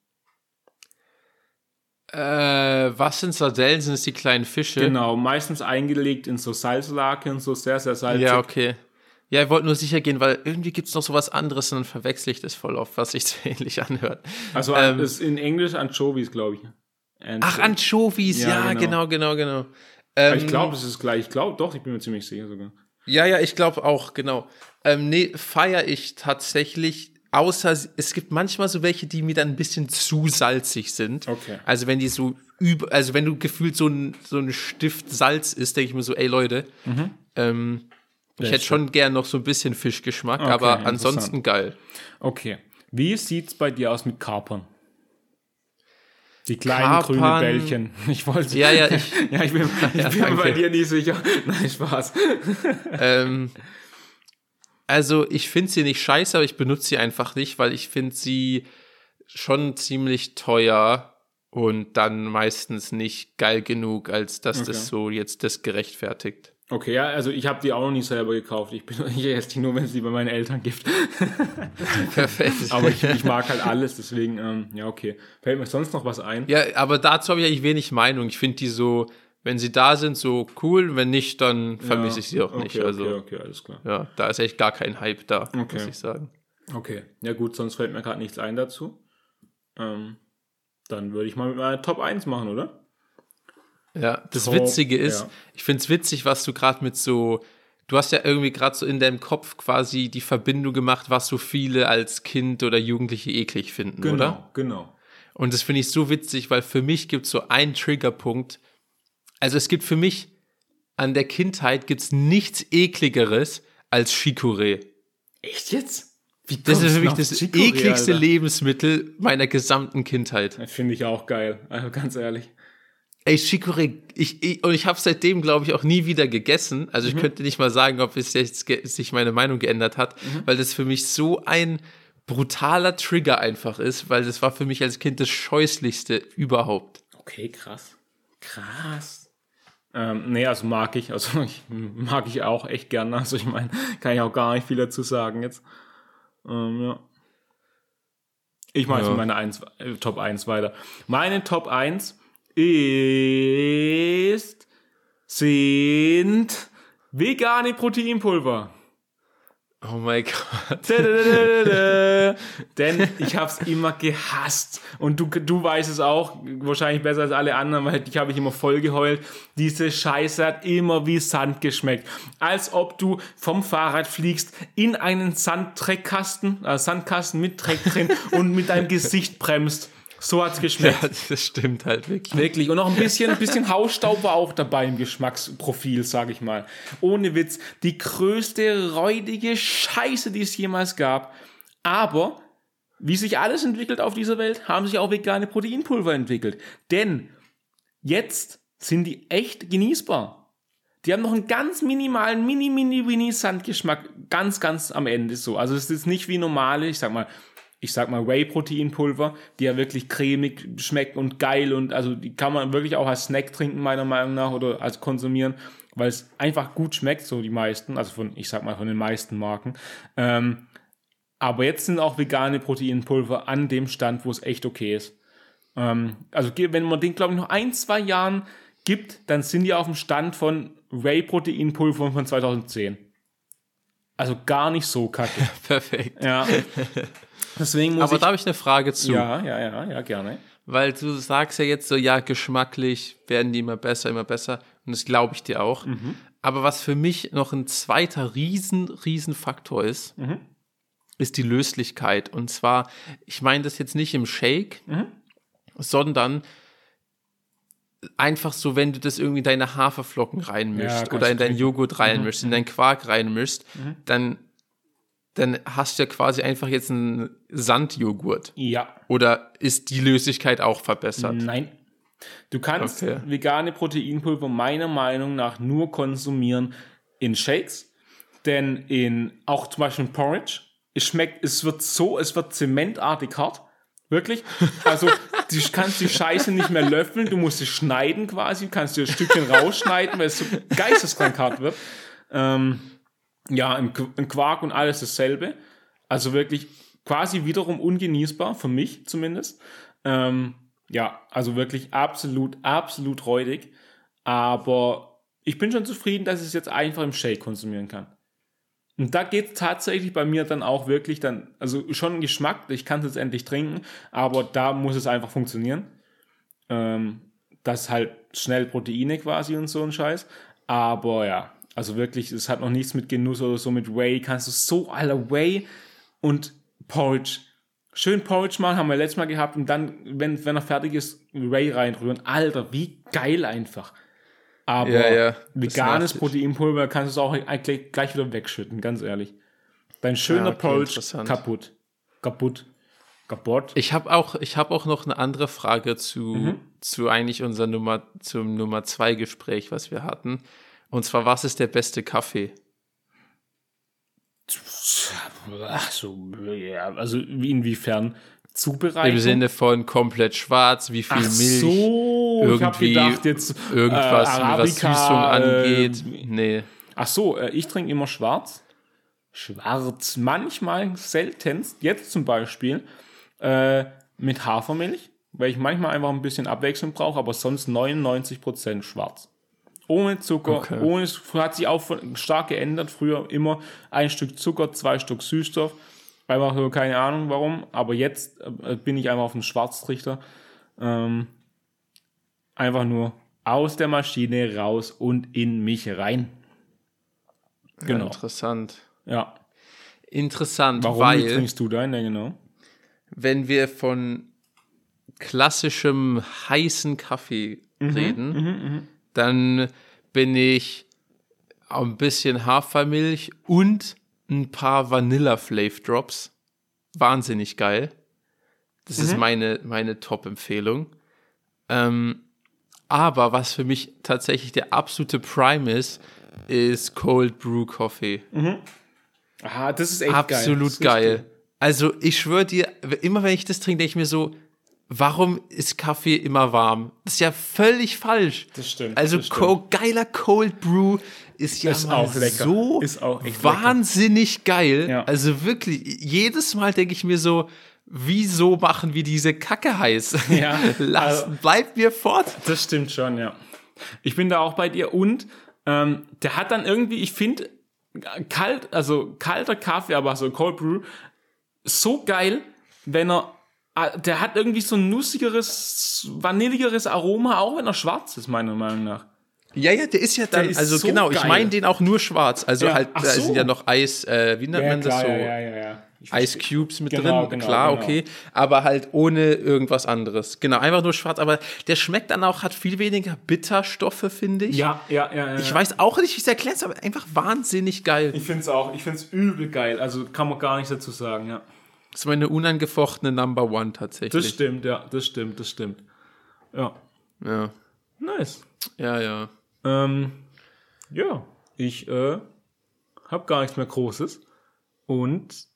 Äh, was sind Sardellen? Sind es die kleinen Fische? Genau, meistens eingelegt in so Salzlake und so sehr, sehr salzig. Ja, okay. Ja, ich wollte nur sicher gehen, weil irgendwie gibt es noch so was anderes und dann verwechsel ich das voll oft, was sich so ähnlich anhört. Also Ähm, das ist in Englisch Anchovies, glaube ich. Ach, Anchovies, Ja, ja, genau. genau, genau, genau. Ähm, Ich glaube, es ist gleich. Ich glaube, doch, ich bin mir ziemlich sicher sogar. Ja, ja, ich glaube auch, genau. Ähm, nee, feiere ich tatsächlich außer es gibt manchmal so welche, die mir dann ein bisschen zu salzig sind. Okay. Also wenn die so über, also wenn du gefühlt so ein, so ein Stift Salz ist, denke ich mir so, ey Leute, ähm, ich hätte schon gern noch so ein bisschen Fischgeschmack, Okay, aber ansonsten geil. Okay. Wie sieht's bei dir aus mit Kapern? Die kleinen grünen Kapern- Bällchen. Ich wollte. Ja, ja, ich, ja, ich bin, ich bin mir bei dir nicht sicher. Nein, Spaß. ähm, also ich finde sie nicht scheiße, aber ich benutze sie einfach nicht, weil ich finde sie schon ziemlich teuer und dann meistens nicht geil genug, als dass Okay. das so jetzt das gerechtfertigt. Okay, ja, also ich habe die auch noch nie selber gekauft. Ich, bin, ich esse die nur, wenn es die bei meinen Eltern gibt. Perfekt. Aber ich, ich mag halt alles, deswegen, ähm, ja, okay. Fällt mir sonst noch was ein? Ja, aber dazu habe ich eigentlich wenig Meinung. Ich finde die so, wenn sie da sind, so cool. Wenn nicht, dann vermisse ich sie auch okay, nicht. Okay, Also okay, alles klar. ja, da ist echt gar kein Hype da, Okay. muss ich sagen. Okay, ja gut, sonst fällt mir gerade nichts ein dazu. Ähm, dann würde ich mal mit meiner Top 1 machen, oder? Ja, das Top, Witzige ist, ja. ich finde es witzig, was du gerade mit so, du hast ja irgendwie gerade so in deinem Kopf quasi die Verbindung gemacht, was so viele als Kind oder Jugendliche eklig finden, oder? genau. Und das finde ich so witzig, weil für mich gibt es so einen Triggerpunkt. Also es gibt für mich an der Kindheit gibt's nichts ekligeres als Chicorée. Echt jetzt? Wie Das ist für mich das Chicorée, ekligste Alter? Lebensmittel meiner gesamten Kindheit. Finde ich auch geil, also ganz ehrlich. Ey, Chicorée, ich, ich, und ich habe seitdem, glaube ich, auch nie wieder gegessen. Also Mhm. ich könnte nicht mal sagen, ob es jetzt sich meine Meinung geändert hat, Mhm. weil das für mich so ein brutaler Trigger einfach ist, weil das war für mich als Kind das Scheußlichste überhaupt. Okay, krass. Krass. Ähm, nee, also mag ich, also ich mag ich auch echt gerne. Also ich meine, kann ich auch gar nicht viel dazu sagen jetzt. Ähm, ja. Ich mache jetzt Ja. mit meiner 1, äh, Top 1 weiter. Meine Top 1 ist, sind vegane Proteinpulver. Oh mein Gott. Denn ich habe es immer gehasst. Und du, du weißt es auch, wahrscheinlich besser als alle anderen, weil ich habe ich immer voll geheult. Diese Scheiße hat immer wie Sand geschmeckt. Als ob du vom Fahrrad fliegst in einen Sanddreckkasten, äh, Sandkasten mit Dreck drin und mit deinem Gesicht bremst. So hat's geschmeckt. Ja, das stimmt halt wirklich. Wirklich. Und noch ein bisschen, ein bisschen Hausstaub war auch dabei im Geschmacksprofil, sag ich mal. Ohne Witz. Die größte räudige Scheiße, die es jemals gab. Aber, wie sich alles entwickelt auf dieser Welt, haben sich auch vegane Proteinpulver entwickelt. Denn jetzt sind die echt genießbar. Die haben noch einen ganz minimalen, mini, mini, mini Sandgeschmack. Ganz, ganz am Ende so. Also es ist nicht wie normale, ich sag mal, ich sag mal Whey-Proteinpulver, die ja wirklich cremig schmecken und geil und also die kann man wirklich auch als Snack trinken, meiner Meinung nach, oder als konsumieren, weil es einfach gut schmeckt, so die meisten, also von, ich sag mal, von den meisten Marken. Ähm, aber jetzt sind auch vegane Proteinpulver an dem Stand, wo es echt okay ist. Ähm, also wenn man den, glaube ich, noch ein, zwei Jahren gibt, dann sind die auf dem Stand von Whey-Proteinpulver von 2010. Also gar nicht so kacke. Perfekt. Ja. Deswegen muss Aber ich. da habe ich eine Frage zu. ja, ja, ja, ja, gerne. Weil du sagst ja jetzt so, ja, geschmacklich werden die immer besser, immer besser. Und das glaube ich dir auch. Mhm. Aber was für mich noch ein zweiter riesen, riesen Faktor ist, Mhm. ist die Löslichkeit. Und zwar, ich meine das jetzt nicht im Shake, Mhm. sondern einfach so, wenn du das irgendwie in deine Haferflocken reinmischst Ja, oder in deinen trinken. Joghurt reinmischst, in deinen Quark reinmischst, dann, dann hast du ja quasi einfach jetzt einen Sandjoghurt. Ja. Oder ist die Löslichkeit auch verbessert? Nein. Du kannst Okay. vegane Proteinpulver meiner Meinung nach nur konsumieren in Shakes, denn in auch zum Beispiel in Porridge, es schmeckt, es wird so, es wird zementartig hart. Wirklich. Also, du kannst die Scheiße nicht mehr löffeln, du musst sie schneiden quasi, kannst dir ein Stückchen rausschneiden, weil es so geisteskrank hart wird. Ähm, ja, im Quark und alles dasselbe. Also wirklich quasi wiederum ungenießbar, für mich zumindest. Ähm, ja, also wirklich absolut, absolut räudig. Aber ich bin schon zufrieden, dass ich es jetzt einfach im Shake konsumieren kann. Und da geht es tatsächlich bei mir dann auch wirklich dann, also schon ein Geschmack, ich kann es jetzt endlich trinken, aber da muss es einfach funktionieren. Ähm, das halt schnell Proteine quasi und so ein Scheiß. Aber ja, also wirklich, es hat noch nichts mit Genuss oder so mit Whey. Kannst du so aller Whey und Porridge. Schön Porridge machen, haben wir letztes Mal gehabt und dann, wenn, wenn er fertig ist, Ray reinrühren. Alter, wie geil einfach. Aber Ja, ja, veganes. Proteinpulver kannst du es auch gleich, wieder wegschütten, ganz ehrlich. Dein schöner Ja, okay, Porridge kaputt. Kaputt. Kaputt. Ich habe auch, ich habe auch noch eine andere Frage zu, Mhm. zu eigentlich unser Nummer, zum Nummer zwei Gespräch, was wir hatten. Und zwar, was ist der beste Kaffee? Ach so, ja, also inwiefern zubereitet? Im Sinne von komplett schwarz, wie viel Ach Milch, so, irgendwie gedacht jetzt irgendwas, äh, was Arabica, Süßung angeht. Äh, nee. ach so, äh, ich trinke immer schwarz. Schwarz, manchmal seltenst, jetzt zum Beispiel äh, mit Hafermilch, weil ich manchmal einfach ein bisschen Abwechslung brauche, aber sonst 99% schwarz. Ohne Zucker, Okay. ohne, hat sich auch von- stark geändert. Früher immer ein Stück Zucker, zwei Stück Süßstoff. Einfach so, keine Ahnung warum, aber jetzt äh, bin ich einfach auf dem Schwarztrichter. Ähm, einfach nur aus der Maschine raus und in mich rein. Genau. Interessant. Ja. Interessant, Warum weil trinkst du deine, genau? wenn wir von klassischem heißen Kaffee Mhm, reden, dann bin ich ein bisschen Hafermilch und ein paar Vanilla Flav Drops. Wahnsinnig geil. Das Mhm. ist meine, meine Top-Empfehlung. Ähm, aber was für mich tatsächlich der absolute Prime ist, ist Cold Brew Coffee. Ah, das ist echt Absolut geil. Also ich schwöre dir, immer wenn ich das trinke, denke ich mir so, warum ist Kaffee immer warm? Das ist ja völlig falsch. Das stimmt, Also das stimmt. Geiler Cold Brew ist ja Ist auch lecker. so Ist auch echt wahnsinnig geil. Ja. Also wirklich, jedes Mal denke ich mir so, wieso machen wir diese Kacke heiß? Ja, Lass, also- bleib mir fort. Das stimmt schon, ja. Ich bin da auch bei dir und ähm, der hat dann irgendwie, ich finde, kalt, also kalter Kaffee, aber so Cold Brew, so geil, wenn er, der hat irgendwie so ein nussigeres, vanilligeres Aroma, auch wenn er schwarz ist, meiner Meinung nach. Ja, ja, der ist ja dann, ist also so genau, ich geil. meine den auch nur schwarz. Also Ja, halt, da so. sind ja noch Eis, äh, wie nennt man das so? ja, ja. Ich Ice. Cubes mit Genau, drin, genau, klar, genau. okay, aber halt ohne irgendwas anderes. Genau, einfach nur schwarz, aber der schmeckt dann auch, hat viel weniger Bitterstoffe, finde ich. Ja, ja, ja. ja. Ich weiß auch nicht, wie es erklärt ist, aber einfach wahnsinnig geil. Ich finde es auch, ich finde es übel geil, also kann man gar nichts dazu sagen, ja. Das ist meine unangefochtene Number One tatsächlich. Das stimmt, ja, das stimmt, das stimmt. Ja, Ja, nice. ja, ja. Ähm, ja, ich äh, habe gar nichts mehr Großes und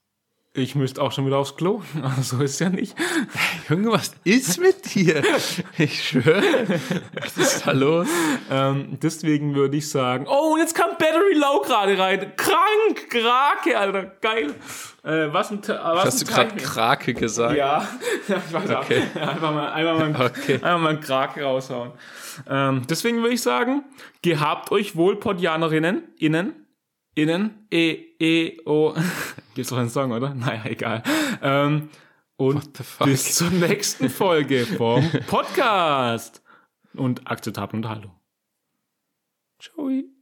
ich müsste auch schon wieder aufs Klo. Also so ist ja nicht. Junge, was ist mit dir? Ich schwöre. Was ist da los? Ähm, deswegen würde ich sagen, oh, und jetzt kam Battery Low gerade rein. Krank, Krake, Alter, geil. Äh, was ein, Ta- was Hast du ein gerade Timing. Krake gesagt? Ja, ich weiß. Okay. Einfach mal, einfach mal, Okay. einfach mal einen Krake raushauen. Ähm, deswegen würde ich sagen, gehabt euch wohl, Podianerinnen, innen, innen, e, e, o. Gibt's doch einen Song, oder? Naja, egal. Ähm, und bis zur nächsten Folge vom Podcast. Und akzeptabel und Hallo. Joey.